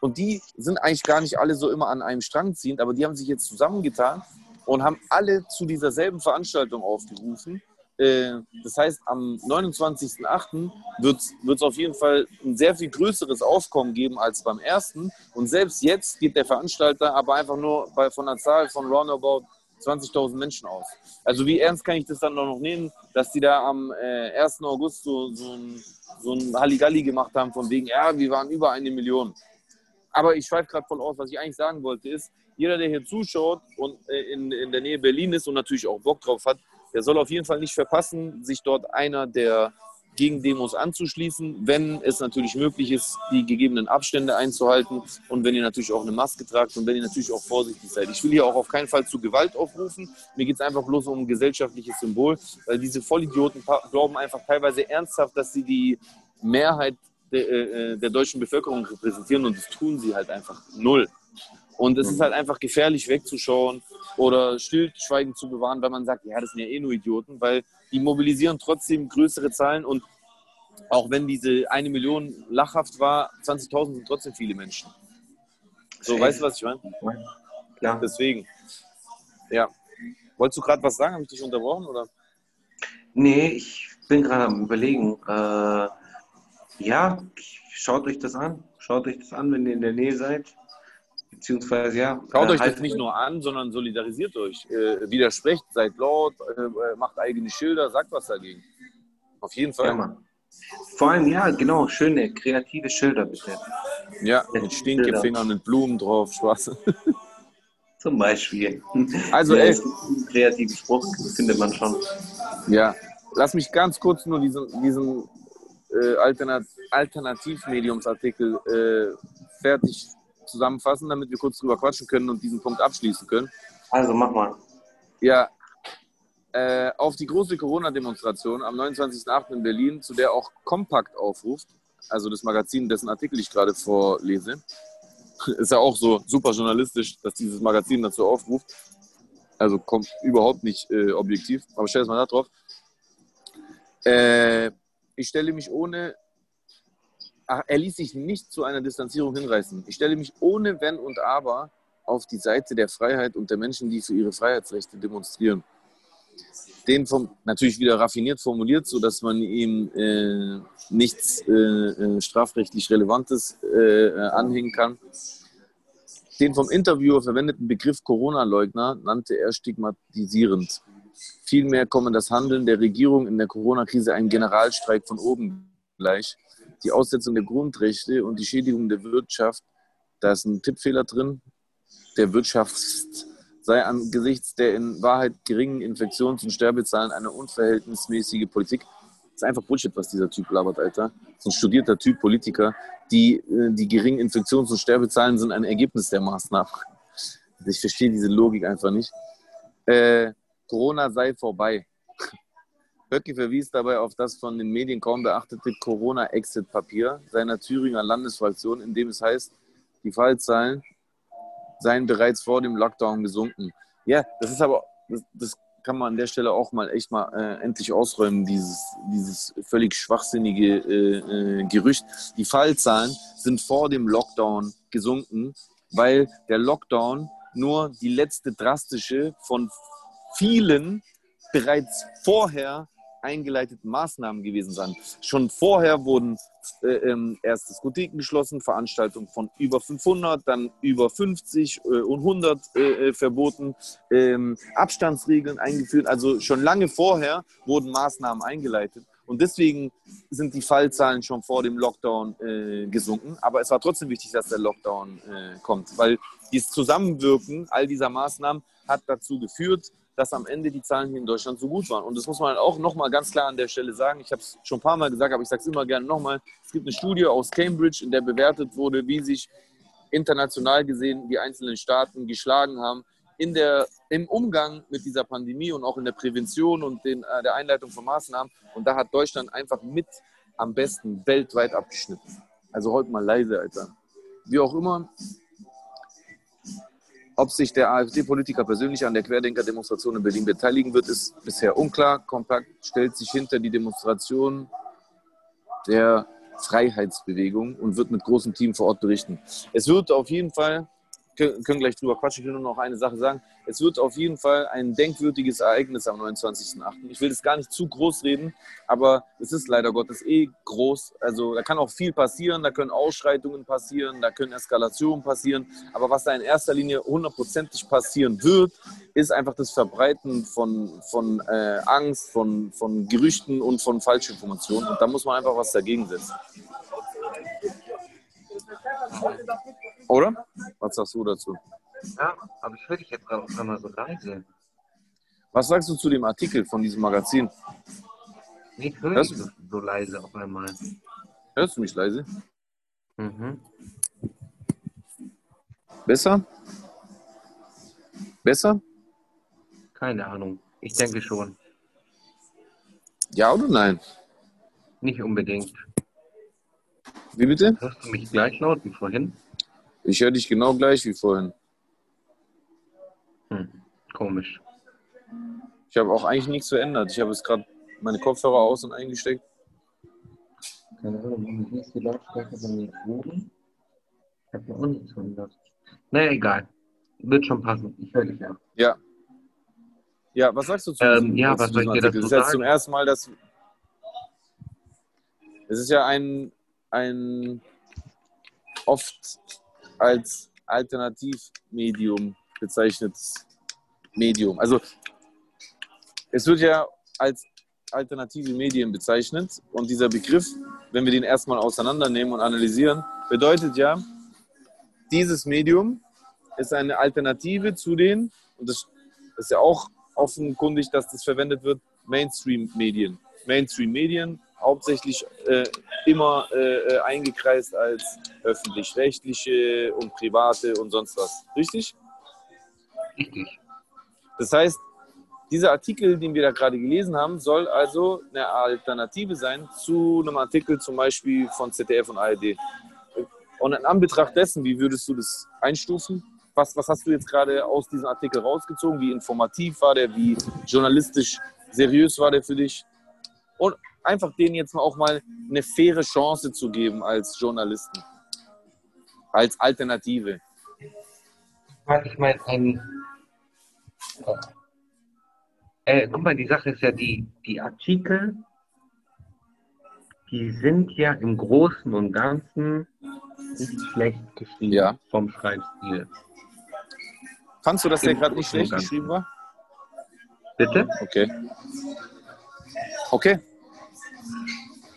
und die sind eigentlich gar nicht alle so immer an einem Strang ziehend, aber die haben sich jetzt zusammengetan und haben alle zu dieser selben Veranstaltung aufgerufen. Äh, Das heißt, am 29.08. wird es auf jeden Fall ein sehr viel größeres Aufkommen geben als beim ersten. Und selbst jetzt geht der Veranstalter aber einfach nur bei, von einer Zahl von roundabout 20.000 Menschen aus. Also wie ernst kann ich das dann noch nehmen, dass die da am äh, 1. August so, so, ein, so ein Halligalli gemacht haben von wegen, ja, wir waren über eine Million. Aber ich schweife gerade voll aus. Was ich eigentlich sagen wollte ist, jeder, der hier zuschaut und äh, in, in der Nähe Berlin ist und natürlich auch Bock drauf hat, der soll auf jeden Fall nicht verpassen, sich dort einer der Gegendemos anzuschließen, wenn es natürlich möglich ist, die gegebenen Abstände einzuhalten und wenn ihr natürlich auch eine Maske tragt und wenn ihr natürlich auch vorsichtig seid. Ich will hier auch auf keinen Fall zu Gewalt aufrufen. Mir geht es einfach bloß um ein gesellschaftliches Symbol, weil diese Vollidioten glauben einfach teilweise ernsthaft, dass sie die Mehrheit der, äh, der deutschen Bevölkerung repräsentieren und das tun sie halt einfach null. Und es ist halt einfach gefährlich wegzuschauen oder Stillschweigen zu bewahren, weil man sagt, ja, das sind ja eh nur Idioten, weil die mobilisieren trotzdem größere Zahlen und auch wenn diese eine Million lachhaft war, 20.000 sind trotzdem viele Menschen. So, Safe. weißt du, was ich meine? Klar. Deswegen. Ja. Wolltest du gerade was sagen? Habe ich dich unterbrochen? Oder? Nee, ich bin gerade am Überlegen. Äh, ja, schaut euch das an. Schaut euch das an, wenn ihr in der Nähe seid. Beziehungsweise, ja. Schaut äh, euch das haltet nicht nur an, sondern solidarisiert euch. Äh, widersprecht, seid laut, äh, äh, macht eigene Schilder, sagt was dagegen. Auf jeden Fall. Ja. Vor allem, ja, genau, schöne, kreative Schilder bitte. Ja, mit Stinkefingern und Blumen drauf, Spaß. Zum Beispiel. Also, Ja, ey. kreativen Spruch, findet man schon. Ja, lass mich ganz kurz nur diesen, diesen äh, Alternat Alternativmediumsartikel äh, fertig zusammenfassen, damit wir kurz drüber quatschen können und diesen Punkt abschließen können. Also mach mal. Ja, äh, auf die große Corona-Demonstration am 29.08. in Berlin, zu der auch Kompakt aufruft, also das Magazin, dessen Artikel ich gerade vorlese. Ist ja auch so super journalistisch, dass dieses Magazin dazu aufruft. Also kommt überhaupt nicht äh, objektiv, aber stell es mal da drauf. Äh, ich stelle mich ohne, er ließ sich nicht zu einer Distanzierung hinreißen. Ich stelle mich ohne Wenn und Aber auf die Seite der Freiheit und der Menschen, die für ihre Freiheitsrechte demonstrieren. Den vom, natürlich wieder raffiniert formuliert, sodass man ihm äh, nichts äh, äh, strafrechtlich Relevantes äh, anhängen kann. Den vom Interviewer verwendeten Begriff Corona-Leugner nannte er stigmatisierend. Vielmehr komme das Handeln der Regierung in der Corona-Krise einem Generalstreik von oben gleich. Die Aussetzung der Grundrechte und die Schädigung der Wirtschaft, da ist ein Tippfehler drin, der Wirtschaft sei angesichts der in Wahrheit geringen Infektions- und Sterbezahlen eine unverhältnismäßige Politik. Das ist einfach Bullshit, was dieser Typ labert, Alter. Ist ein studierter Typ, Politiker. Die, äh, die geringen Infektions- und Sterbezahlen sind ein Ergebnis der Maßnahmen. Ich verstehe diese Logik einfach nicht. Äh, Corona sei vorbei. Höcke verwies dabei auf das von den Medien kaum beachtete Corona-Exit-Papier seiner Thüringer Landesfraktion, in dem es heißt, die Fallzahlen seien bereits vor dem Lockdown gesunken. Ja, das ist aber, das, das kann man an der Stelle auch mal echt mal äh, endlich ausräumen, dieses, dieses völlig schwachsinnige äh, äh, Gerücht. Die Fallzahlen sind vor dem Lockdown gesunken, weil der Lockdown nur die letzte drastische von vielen bereits vorher eingeleiteten Maßnahmen gewesen sein. Schon vorher wurden äh, ähm, erst Diskotheken geschlossen, Veranstaltungen von über 500, dann über 50 äh, und 100 äh, äh, verboten, ähm, Abstandsregeln eingeführt. Also schon lange vorher wurden Maßnahmen eingeleitet. Und deswegen sind die Fallzahlen schon vor dem Lockdown äh, gesunken. Aber es war trotzdem wichtig, dass der Lockdown äh, kommt, weil dieses Zusammenwirken all dieser Maßnahmen hat dazu geführt, dass am Ende die Zahlen hier in Deutschland so gut waren. Und das muss man auch nochmal ganz klar an der Stelle sagen. Ich habe es schon ein paar Mal gesagt, aber ich sage es immer gerne nochmal. Es gibt eine Studie aus Cambridge, in der bewertet wurde, wie sich international gesehen die einzelnen Staaten geschlagen haben in der, im Umgang mit dieser Pandemie und auch in der Prävention und den, äh, der Einleitung von Maßnahmen. Und da hat Deutschland einfach mit am besten weltweit abgeschnitten. Also heute mal leise, Alter. Wie auch immer, ob sich der AfD-Politiker persönlich an der Querdenker-Demonstration in Berlin beteiligen wird, ist bisher unklar. Kompakt stellt sich hinter die Demonstration der Freiheitsbewegung und wird mit großem Team vor Ort berichten. Es wird auf jeden Fall können gleich drüber quatschen. Ich will nur noch eine Sache sagen. Es wird auf jeden Fall ein denkwürdiges Ereignis am 29.08. Ich will das gar nicht zu groß reden, aber es ist leider Gottes eh groß. Also da kann auch viel passieren, da können Ausschreitungen passieren, da können Eskalationen passieren. Aber was da in erster Linie hundertprozentig passieren wird, ist einfach das Verbreiten von, von äh, Angst, von, von Gerüchten und von Falschinformationen. Und da muss man einfach was dagegen setzen. Oder? Was sagst du dazu? Ja, aber ich höre dich jetzt gerade auf einmal so leise. Was sagst du zu dem Artikel von diesem Magazin? Nee, ich höre dich so, so leise auf einmal. Hörst du mich leise? Mhm. Besser? Besser? Keine Ahnung. Ich denke schon. Ja oder nein? Nicht unbedingt. Wie bitte? Hörst du mich gleich laut wie vorhin? Ich höre dich genau gleich wie vorhin. Hm, komisch. Ich habe auch eigentlich nichts verändert. Ich habe jetzt gerade meine Kopfhörer aus und eingesteckt. Keine Ahnung, wie ist die Lautstärke bei mir oben? Ich habe auch nichts verändert. Naja, egal. Wird schon passen. Ich höre dich ja. Ja. Ja, was sagst du zu Ähm, diesem, ja, zu was soll ich dir dazu Das ist jetzt sagen? zum ersten Mal, dass. Es ist ja ein, ein oft als Alternativmedium bezeichnetes Medium. Also es wird ja als alternative Medien bezeichnet und dieser Begriff, wenn wir den erstmal auseinandernehmen und analysieren, bedeutet ja, dieses Medium ist eine Alternative zu den, und das ist ja auch offenkundig, dass das verwendet wird, Mainstream-Medien. Mainstream-Medien, hauptsächlich äh, immer äh, äh, eingekreist als öffentlich-rechtliche und private und sonst was. Richtig? Richtig. Das heißt, dieser Artikel, den wir da gerade gelesen haben, soll also eine Alternative sein zu einem Artikel zum Beispiel von ZDF und ARD. Und in Anbetracht dessen, wie würdest du das einstufen? Was, was hast du jetzt gerade aus diesem Artikel rausgezogen? Wie informativ war der? Wie journalistisch seriös war der für dich? Und einfach denen jetzt auch mal eine faire Chance zu geben als Journalisten, als Alternative. Ich meine, ein, äh, guck mal, die Sache ist ja, die, die Artikel, die sind ja im Großen und Ganzen nicht schlecht geschrieben Ja. vom Schreibstil. Fandst du, dass der gerade nicht schlecht geschrieben war? Bitte? Okay. Okay.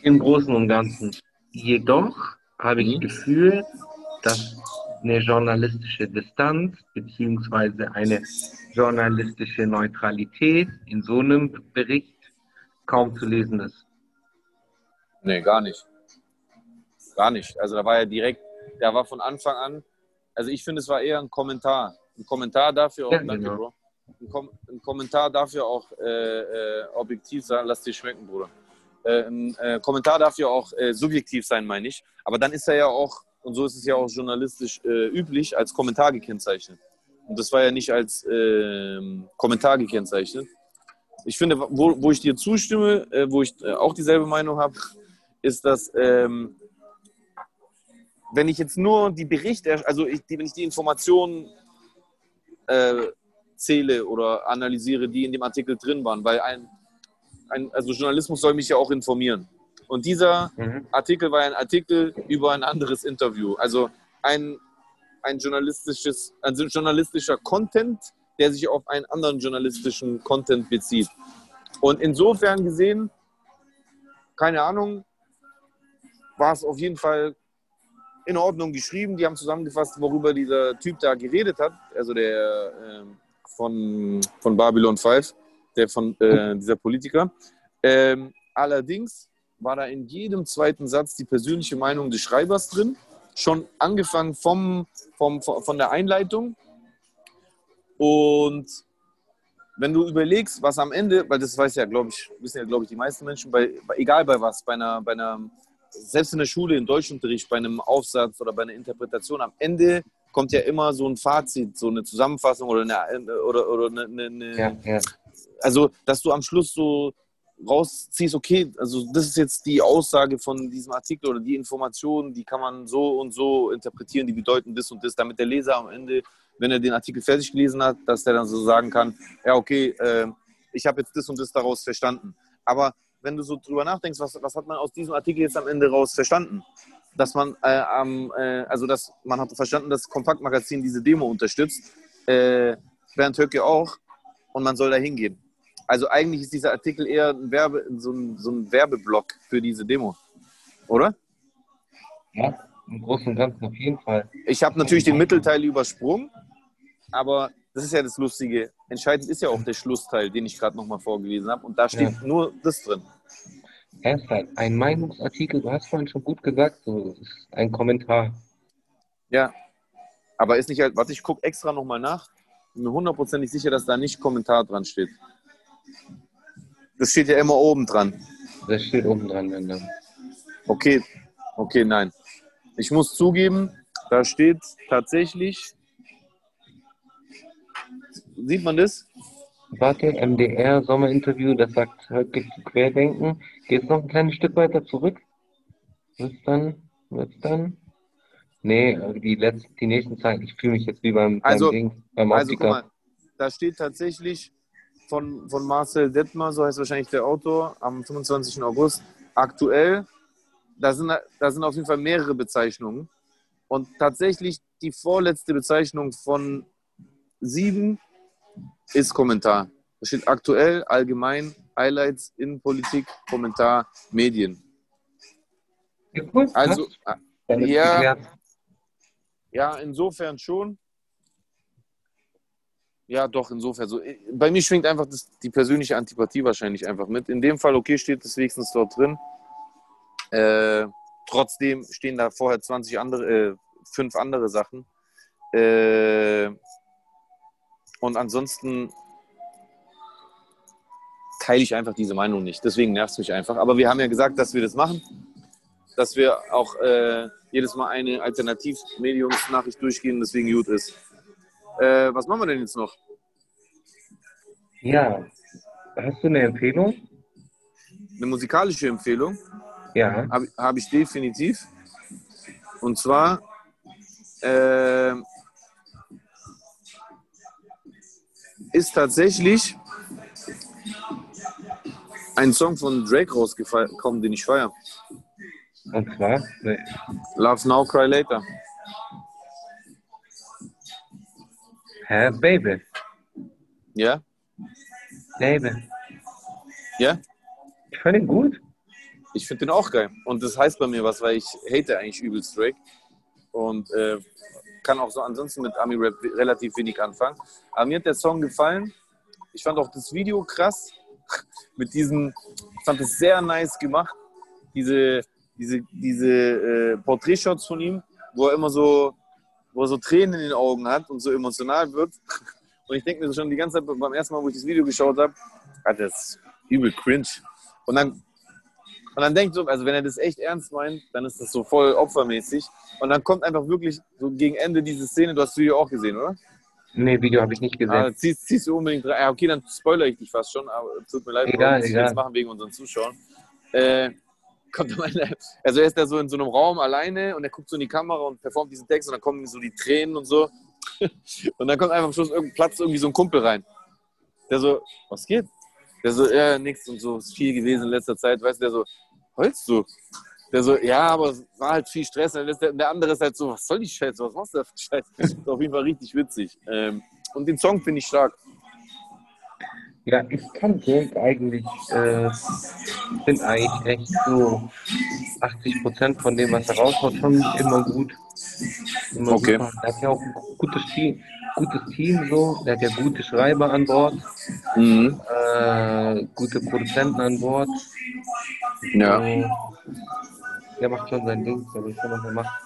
Im Großen und Ganzen. Jedoch habe ich Mhm. das Gefühl, dass eine journalistische Distanz beziehungsweise eine journalistische Neutralität in so einem Bericht kaum zu lesen ist. Nee, gar nicht. Gar nicht. Also da war ja direkt, da war von Anfang an, also ich finde, es war eher ein Kommentar. Ein Kommentar dafür auch, Ja, danke, genau. Bro. Ein, Kom ein Kommentar dafür auch äh, äh, objektiv sein, lass dir schmecken, Bruder. Äh, ein äh, Kommentar dafür auch äh, subjektiv sein, meine ich. Aber dann ist er ja auch, und so ist es ja auch journalistisch äh, üblich, als Kommentar gekennzeichnet. Und das war ja nicht als ähm, Kommentar gekennzeichnet. Ich finde, wo, wo ich dir zustimme, äh, wo ich äh, auch dieselbe Meinung habe, ist, dass ähm, wenn ich jetzt nur die Berichte, also ich, die, wenn ich die Informationen äh, zähle oder analysiere, die in dem Artikel drin waren, weil ein, ein, also Journalismus soll mich ja auch informieren. Und dieser Mhm. Artikel war ein Artikel über ein anderes Interview. Also ein, ein, journalistisches, ein journalistischer Content, der sich auf einen anderen journalistischen Content bezieht. Und insofern gesehen, keine Ahnung, war es auf jeden Fall in Ordnung geschrieben. Die haben zusammengefasst, worüber dieser Typ da geredet hat, also der ähm, von, von Babylon 5, der von äh, dieser Politiker. Ähm, allerdings war da in jedem zweiten Satz die persönliche Meinung des Schreibers drin, schon angefangen vom, vom, von der Einleitung. Und wenn du überlegst, was am Ende, weil das weiß ja, glaube ich, wissen ja, glaube ich, die meisten Menschen, bei, egal bei was, bei einer, bei einer, selbst in der Schule, im Deutschunterricht, bei einem Aufsatz oder bei einer Interpretation, am Ende kommt ja immer so ein Fazit, so eine Zusammenfassung oder eine, oder, oder eine, eine Ja, ja. Also dass du am Schluss so rausziehst, okay, also das ist jetzt die Aussage von diesem Artikel oder die Informationen, die kann man so und so interpretieren, die bedeuten das und das, damit der Leser am Ende, wenn er den Artikel fertig gelesen hat, dass der dann so sagen kann, ja okay, äh, ich habe jetzt das und das daraus verstanden. Aber wenn du so drüber nachdenkst, was, was hat man aus diesem Artikel jetzt am Ende raus verstanden? Dass man äh, am, äh, also dass man hat verstanden, dass Kompaktmagazin diese Demo unterstützt, äh, Bernd Höcke auch, und man soll da hingehen. Also eigentlich ist dieser Artikel eher ein Werbe, so, ein, so ein Werbeblock für diese Demo. Oder? ja, im Großen und Ganzen auf jeden Fall. Ich habe natürlich den Mittelteil übersprungen, aber das ist ja das Lustige. Entscheidend ist ja auch der Schlussteil, den ich gerade nochmal vorgelesen habe. Und da steht Ja. nur das drin. Er halt ein Meinungsartikel, du hast vorhin schon gut gesagt, so, ist ein Kommentar. Ja. Aber ist nicht halt, warte, ich gucke extra nochmal nach. Bin mir hundertprozentig sicher, dass da nicht Kommentar dran steht. Das steht ja immer oben dran. Das steht oben dran, wenn dann. Okay, okay, nein. Ich muss zugeben, da steht tatsächlich. Sieht man das? Warte, MDR Sommerinterview, das sagt zu Querdenken. Geht's noch ein kleines Stück weiter zurück? Wird's dann? Wird's dann? Nee, also die letzten, die nächsten Zeilen, ich fühle mich jetzt wie beim, beim Also- Ding, beim Also guck mal, da steht tatsächlich von, von Marcel Detmer, so heißt wahrscheinlich der Autor, am 25. August, aktuell. Da sind, da sind auf jeden Fall mehrere Bezeichnungen. Und tatsächlich die vorletzte Bezeichnung von sieben ist Kommentar. Da steht aktuell, allgemein, Highlights, Innenpolitik, Kommentar, Medien. Also, ja. Ja, insofern schon. Ja, doch, insofern. So, bei mir schwingt einfach das, die persönliche Antipathie wahrscheinlich einfach mit. In dem Fall, okay, steht es wenigstens dort drin. Äh, trotzdem stehen da vorher 20 andere, äh, fünf andere Sachen. Äh, und ansonsten, teile ich einfach diese Meinung nicht. Deswegen nervt es mich einfach. Aber wir haben ja gesagt, dass wir das machen. Dass wir auch äh, jedes Mal eine Alternativmediumsnachricht durchgehen, deswegen gut ist. Äh, was machen wir denn jetzt noch? Ja. Hast du eine Empfehlung? Eine musikalische Empfehlung Ja. habe hab ich definitiv. Und zwar äh, ist tatsächlich ein Song von Drake rausgekommen, den ich feiere. Und zwar? Nee. Love Now, Cry Later. Hä, Baby. Ja? Baby. Ja? Ich fand ihn gut. Ich finde den auch geil. Und das heißt bei mir was, weil ich hate eigentlich übelst Drake. Und äh, kann auch so ansonsten mit Ami Rap relativ wenig anfangen. Aber mir hat der Song gefallen. Ich fand auch das Video krass. mit diesen, ich fand es sehr nice gemacht. Diese, diese, diese äh, Porträtshots von ihm, wo er immer so, wo er so Tränen in den Augen hat und so emotional wird. Und ich denke mir schon die ganze Zeit beim ersten Mal, wo ich das Video geschaut habe, Alter, das übel cringe. Und dann und dann denkt so, also wenn er das echt ernst meint, dann ist das so voll opfermäßig. Und dann kommt einfach wirklich so gegen Ende diese Szene, du hast das Video auch gesehen, oder? Nee, Video habe ich nicht gesehen. Ah, ziehst, ziehst du unbedingt rein. Ja, okay, dann spoilere ich dich fast schon, aber tut mir leid, wir Egal, wollten das egal. machen wegen unseren Zuschauern. Äh, kommt am Ende, also er ist da so in so einem Raum alleine und er guckt so in die Kamera und performt diesen Text und dann kommen so die Tränen und so. Und dann kommt einfach am Schluss irgendein Platz irgendwie so ein Kumpel rein. Der so, was geht? Der so, ja, nix und so, ist viel gewesen in letzter Zeit, weißt du, der so, heulst du? Der so, ja, aber es war halt viel Stress. Und der, der andere ist halt so, was soll die Scheiße, was machst du da für Scheiße? Das ist auf jeden Fall richtig witzig. Ähm, und den Song finde ich stark. Ja, ich kann Drake eigentlich, äh, finde eigentlich echt so 80 Prozent von dem, was er raushaut, schon immer gut. Immer Okay. super. Er hat ja auch ein gutes Team, gutes Team so. Der hat ja gute Schreiber an Bord, Mhm. äh, gute Produzenten an Bord. Ja, Äh, der macht schon sein Ding, der will schon, was er macht.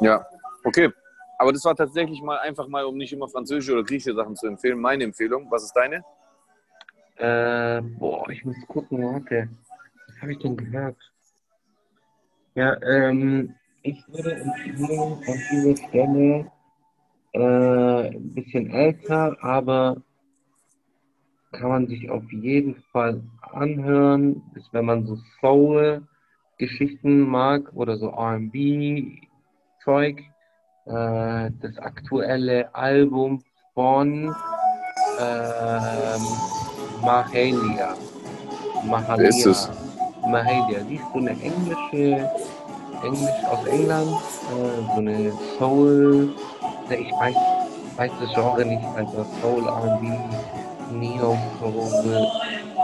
ja, okay. Aber das war tatsächlich mal einfach mal, um nicht immer französische oder griechische Sachen zu empfehlen, meine Empfehlung. Was ist deine? Äh, boah, ich muss gucken, warte. Was habe ich denn gehört? Ja, ähm, ich würde empfehlen, an dieser Stelle äh, ein bisschen älter, aber kann man sich auf jeden Fall anhören, ist, wenn man so Soul-Geschichten mag oder so R&B-Zeug. Äh, das aktuelle Album von ähm, Mahalia. Mahalia. Ist es? Mahalia. Sie ist so eine englische, Englisch aus England, äh, so eine Soul, ne, ich weiß, weiß das Genre nicht, also Soul R&B, Neo Soul,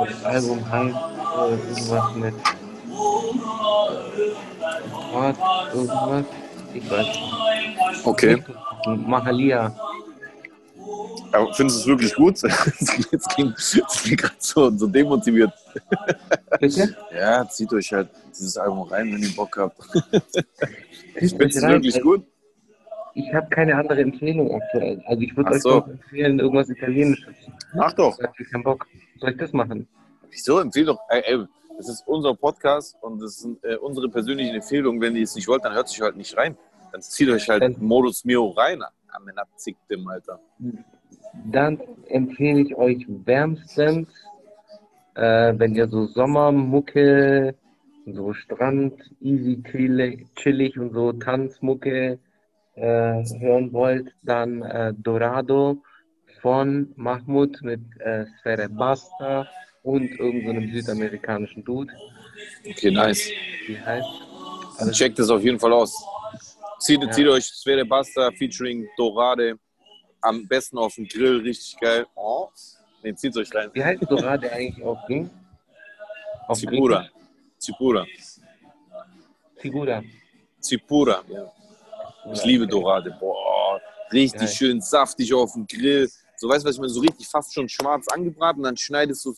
und das Album heißt äh, irgendwas mit Gott, irgendwas, ich weiß nicht. Okay. Mahalia. Aber findest du es wirklich gut? Jetzt klingt gerade so, so demotiviert. Bitte? Ja, zieht euch halt dieses Album rein, wenn ihr Bock habt. Euch du es wirklich Also, gut? Ich habe keine andere Empfehlung aktuell. Also ich würde euch so. empfehlen, irgendwas Italienisches. Mach doch. Ich habe keinen Bock. Soll ich das machen? Wieso? Empfehl doch. Ey, ey, das ist unser Podcast und das sind äh, unsere persönlichen Empfehlungen. Wenn ihr es nicht wollt, dann hört sich halt nicht rein. Dann zieht euch halt Dann- Modus Mio rein. Amenazig dem, Alter. Dann empfehle ich euch wärmstens, äh, wenn ihr so Sommermucke, so Strand, easy, chillig, und so Tanzmucke äh, hören wollt, dann äh, Dorado von Mahmoud mit äh, Sfere Basta und irgendeinem südamerikanischen Dude. Okay, nice. Wie heißt? Also checkt es auf jeden Fall aus. Zieht, Ja. zieht euch Svere Basta featuring Dorade. Am besten auf dem Grill, richtig geil. Oh. Ne, zieht euch rein. Wie heißt Dorado eigentlich auf Ding? Auf Zipura. Zipura. Figura. Zipura. Ja. Ich liebe Dorade. Boah, richtig Geil. schön saftig auf dem Grill. So, weißt du, was ich meine? So richtig fast schon schwarz angebraten. Dann schneidest du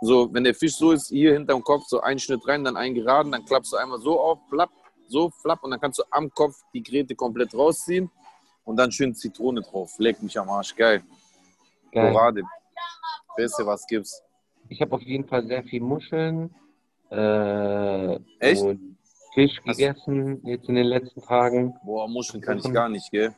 so, wenn der Fisch so ist, hier hinterm Kopf, so einen Schnitt rein, dann einen geraden, dann klappst du einmal so auf, flapp, so, flapp, und dann kannst du am Kopf die Gräte komplett rausziehen und dann schön Zitrone drauf. Leck mich am Arsch, geil. Geil. Dorade. Beste, was gibt's. ich habe auf jeden Fall sehr viel Muscheln äh, Echt? und Fisch gegessen jetzt in den letzten Tagen. Boah, Muscheln kann ich gar nicht, gell?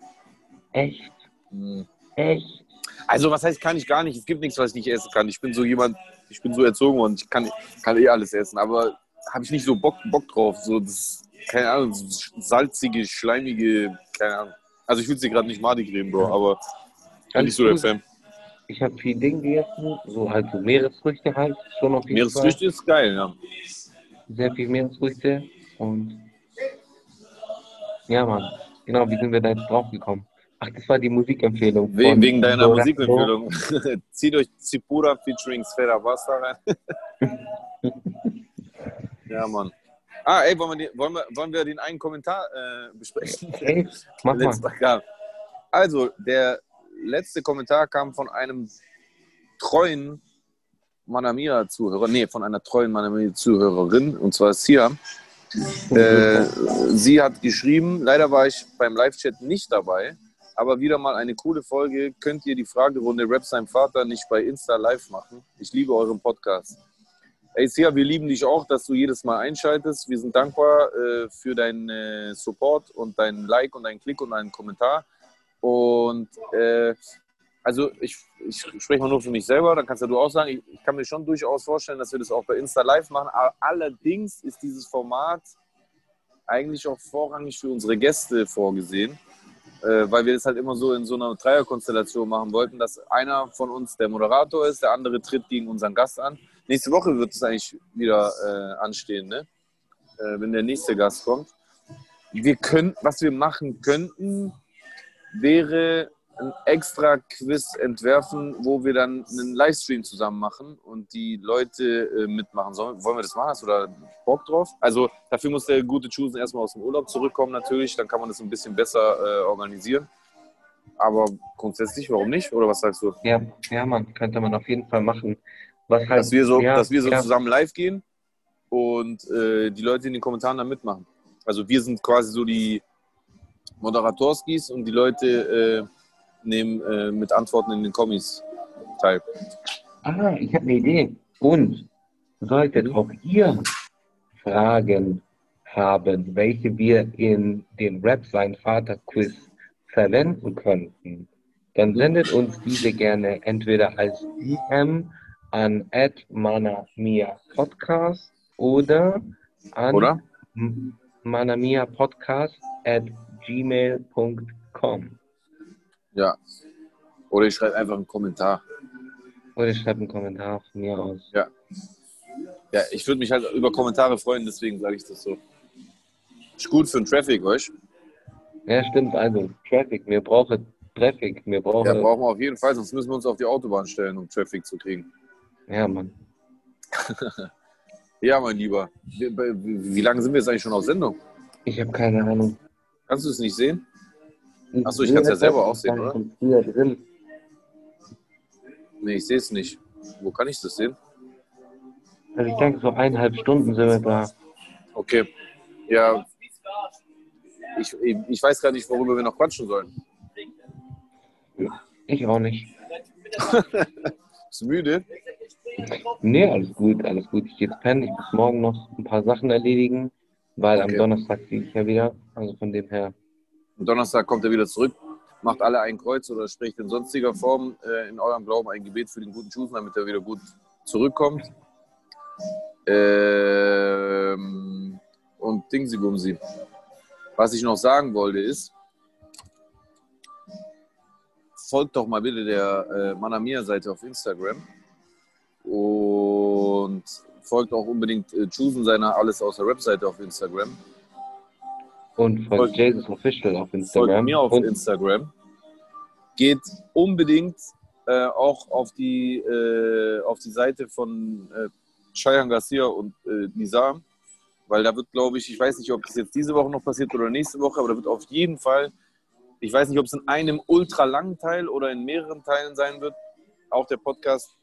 Echt, Hm. echt. Also, was heißt kann ich gar nicht? Es gibt nichts, was ich nicht essen kann. Ich bin so jemand, ich bin so erzogen und ich kann, kann eh alles essen, aber habe ich nicht so Bock, Bock drauf. So, das, keine Ahnung, so salzige, schleimige, keine Ahnung. Also, ich will sie gerade nicht madig reden, Bro, aber Alles nicht so der. Fan. Ich habe viel Ding gegessen, so halt so Meeresfrüchte halt, schon auf jeden Meeresfrüchte ist geil, ja. Fall. Sehr viel Meeresfrüchte und ja, Mann. Genau, wie sind wir da jetzt drauf gekommen? Ach, das war die Musikempfehlung. We von wegen deiner Lorenzo. Musikempfehlung. Zieht euch Zipura featuring Sfera Wasser rein. ja, Mann. Ah, ey, wollen wir, den, wollen wir, wollen wir den einen Kommentar äh, besprechen? Ey, mach mal. Also, der letzte Kommentar kam von einem treuen Manamia-Zuhörer, nee, von einer treuen Manamia-Zuhörerin, und zwar Sia. Äh, sie hat geschrieben, leider war ich beim Live-Chat nicht dabei, aber wieder mal eine coole Folge. Könnt ihr die Fragerunde Rap sein Vater nicht bei Insta live machen? Ich liebe euren Podcast. Ey Sia, wir lieben dich auch, dass du jedes Mal einschaltest. Wir sind dankbar äh, für deinen äh, Support und deinen Like und deinen Klick und deinen Kommentar. Und äh, also ich, ich spreche mal nur für mich selber, dann kannst ja du auch sagen, ich, ich kann mir schon durchaus vorstellen, dass wir das auch bei Insta Live machen. Aber allerdings ist dieses Format eigentlich auch vorrangig für unsere Gäste vorgesehen, äh, weil wir das halt immer so in so einer Dreierkonstellation machen wollten, dass einer von uns der Moderator ist, der andere tritt gegen unseren Gast an. Nächste Woche wird es eigentlich wieder äh, anstehen, ne? äh, wenn der nächste Gast kommt. Wir können, was wir machen könnten, wäre ein extra Quiz entwerfen, wo wir dann einen Livestream zusammen machen und die Leute äh, mitmachen sollen. Wollen wir das machen? Hast du da Bock drauf? Also dafür muss der gute Chusen erstmal aus dem Urlaub zurückkommen natürlich, dann kann man das ein bisschen besser äh, organisieren. Aber grundsätzlich, warum nicht? Oder was sagst du? Ja, ja, Mann, könnte man auf jeden Fall machen. Was halt, Dass wir so, ja, dass wir so ja, zusammen live gehen und äh, die Leute in den Kommentaren dann mitmachen. Also wir sind quasi so die Moderatorskis und die Leute äh, nehmen äh, mit Antworten in den Kommis teil. Ah, ich habe eine Idee. Und solltet Mhm. auch ihr Fragen haben, welche wir in den Rap sein Vater Quiz verwenden könnten, dann sendet uns diese gerne entweder als DM an @manamia Podcast oder an Oder? m- manamiapodcast at gmail.com Ja. Oder ich schreibe einfach einen Kommentar. oder schreibt einen Kommentar von mir aus. Ja. Ja, ich würde mich halt über Kommentare freuen, deswegen sage ich das so. Ist gut für den Traffic, weißt du? Ja, stimmt. Also, Traffic. Wir brauchen Traffic. Wir Ja, brauchen. brauchen wir auf jeden Fall, sonst müssen wir uns auf die Autobahn stellen, um Traffic zu kriegen. Ja, Mann. Ja, mein Lieber. Wie, lange sind wir jetzt eigentlich schon auf Sendung? Ich habe keine Ahnung. Kannst du es nicht sehen? Ach so, ich kann's ja selber auch sehen, oder? Früher drin. Nee, ich sehe es nicht. Wo kann ich das sehen? Also, ich denke, so eineinhalb Stunden sind wir da. Okay. Ja. Ich, ich weiß gar nicht, worüber wir noch quatschen sollen. Ich auch nicht. Bist du müde? Nee, alles gut, alles gut. Ich gehe jetzt pennen. Ich muss morgen noch ein paar Sachen erledigen, weil Okay. am Donnerstag fliege ich ja wieder. Also von dem her. Am Donnerstag kommt er wieder zurück. Macht alle ein Kreuz oder spricht in sonstiger Form äh, in eurem Glauben ein Gebet für den guten Schusen, damit er wieder gut zurückkommt. Ähm, und Bumsi. Was ich noch sagen wollte ist, folgt doch mal bitte der äh, Manamia-Seite auf Instagram und folgt auch unbedingt äh, Chusen seiner Alles außer Rap-Seite auf Instagram. Und von Folgt- Jesus Official auf Folgt Instagram. mir auf und Instagram. Geht unbedingt äh, auch auf die, äh, auf die Seite von äh, Cheyenne Garcia und äh, Nizar, weil da wird, glaube ich, ich weiß nicht, ob das jetzt diese Woche noch passiert oder nächste Woche, aber da wird auf jeden Fall, ich weiß nicht, ob es in einem ultra langen Teil oder in mehreren Teilen sein wird, auch der Podcast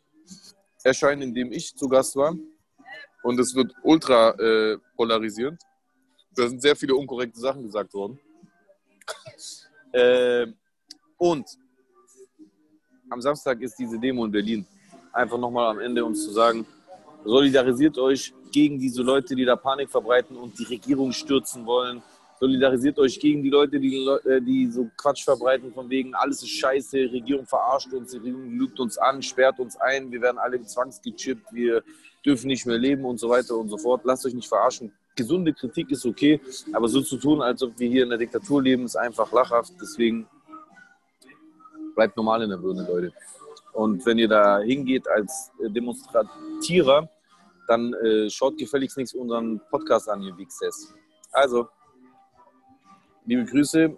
erscheinen, in dem ich zu Gast war. Und es wird ultra äh, polarisierend. Da sind sehr viele unkorrekte Sachen gesagt worden. Ähm, und am Samstag ist diese Demo in Berlin. einfach nochmal am Ende uns zu sagen, solidarisiert euch gegen diese Leute, die da Panik verbreiten und die Regierung stürzen wollen. Solidarisiert euch gegen die Leute, die, äh, die so Quatsch verbreiten, von wegen, alles ist scheiße, Regierung verarscht uns, die Regierung lügt uns an, sperrt uns ein, wir werden alle zwangsgechippt, wir dürfen nicht mehr leben und so weiter und so fort. Lasst euch nicht verarschen. Gesunde Kritik ist okay, aber so zu tun, als ob wir hier in der Diktatur leben, ist einfach lachhaft. Deswegen bleibt normal in der Birne, Leute. Und wenn ihr da hingeht als äh, Demonstratierer, dann äh, schaut gefälligst nichts unseren Podcast an, ihr Wichses. Also, liebe Grüße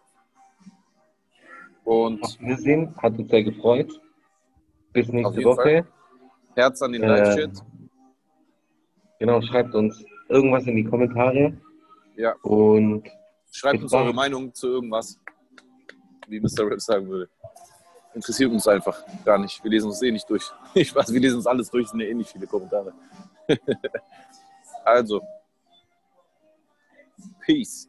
und Auf Wiedersehen, hat uns sehr gefreut. Bis nächste Woche. Herz an den Äh, Live-Chat. Genau, schreibt uns irgendwas in die Kommentare. Ja. Und Schreibt uns eure Meinung zu irgendwas, wie Mr. Rap sagen würde. Interessiert uns einfach gar nicht. Wir lesen uns eh nicht durch. Ich weiß, wir lesen uns alles durch, sind ja eh nicht viele Kommentare. also. Peace.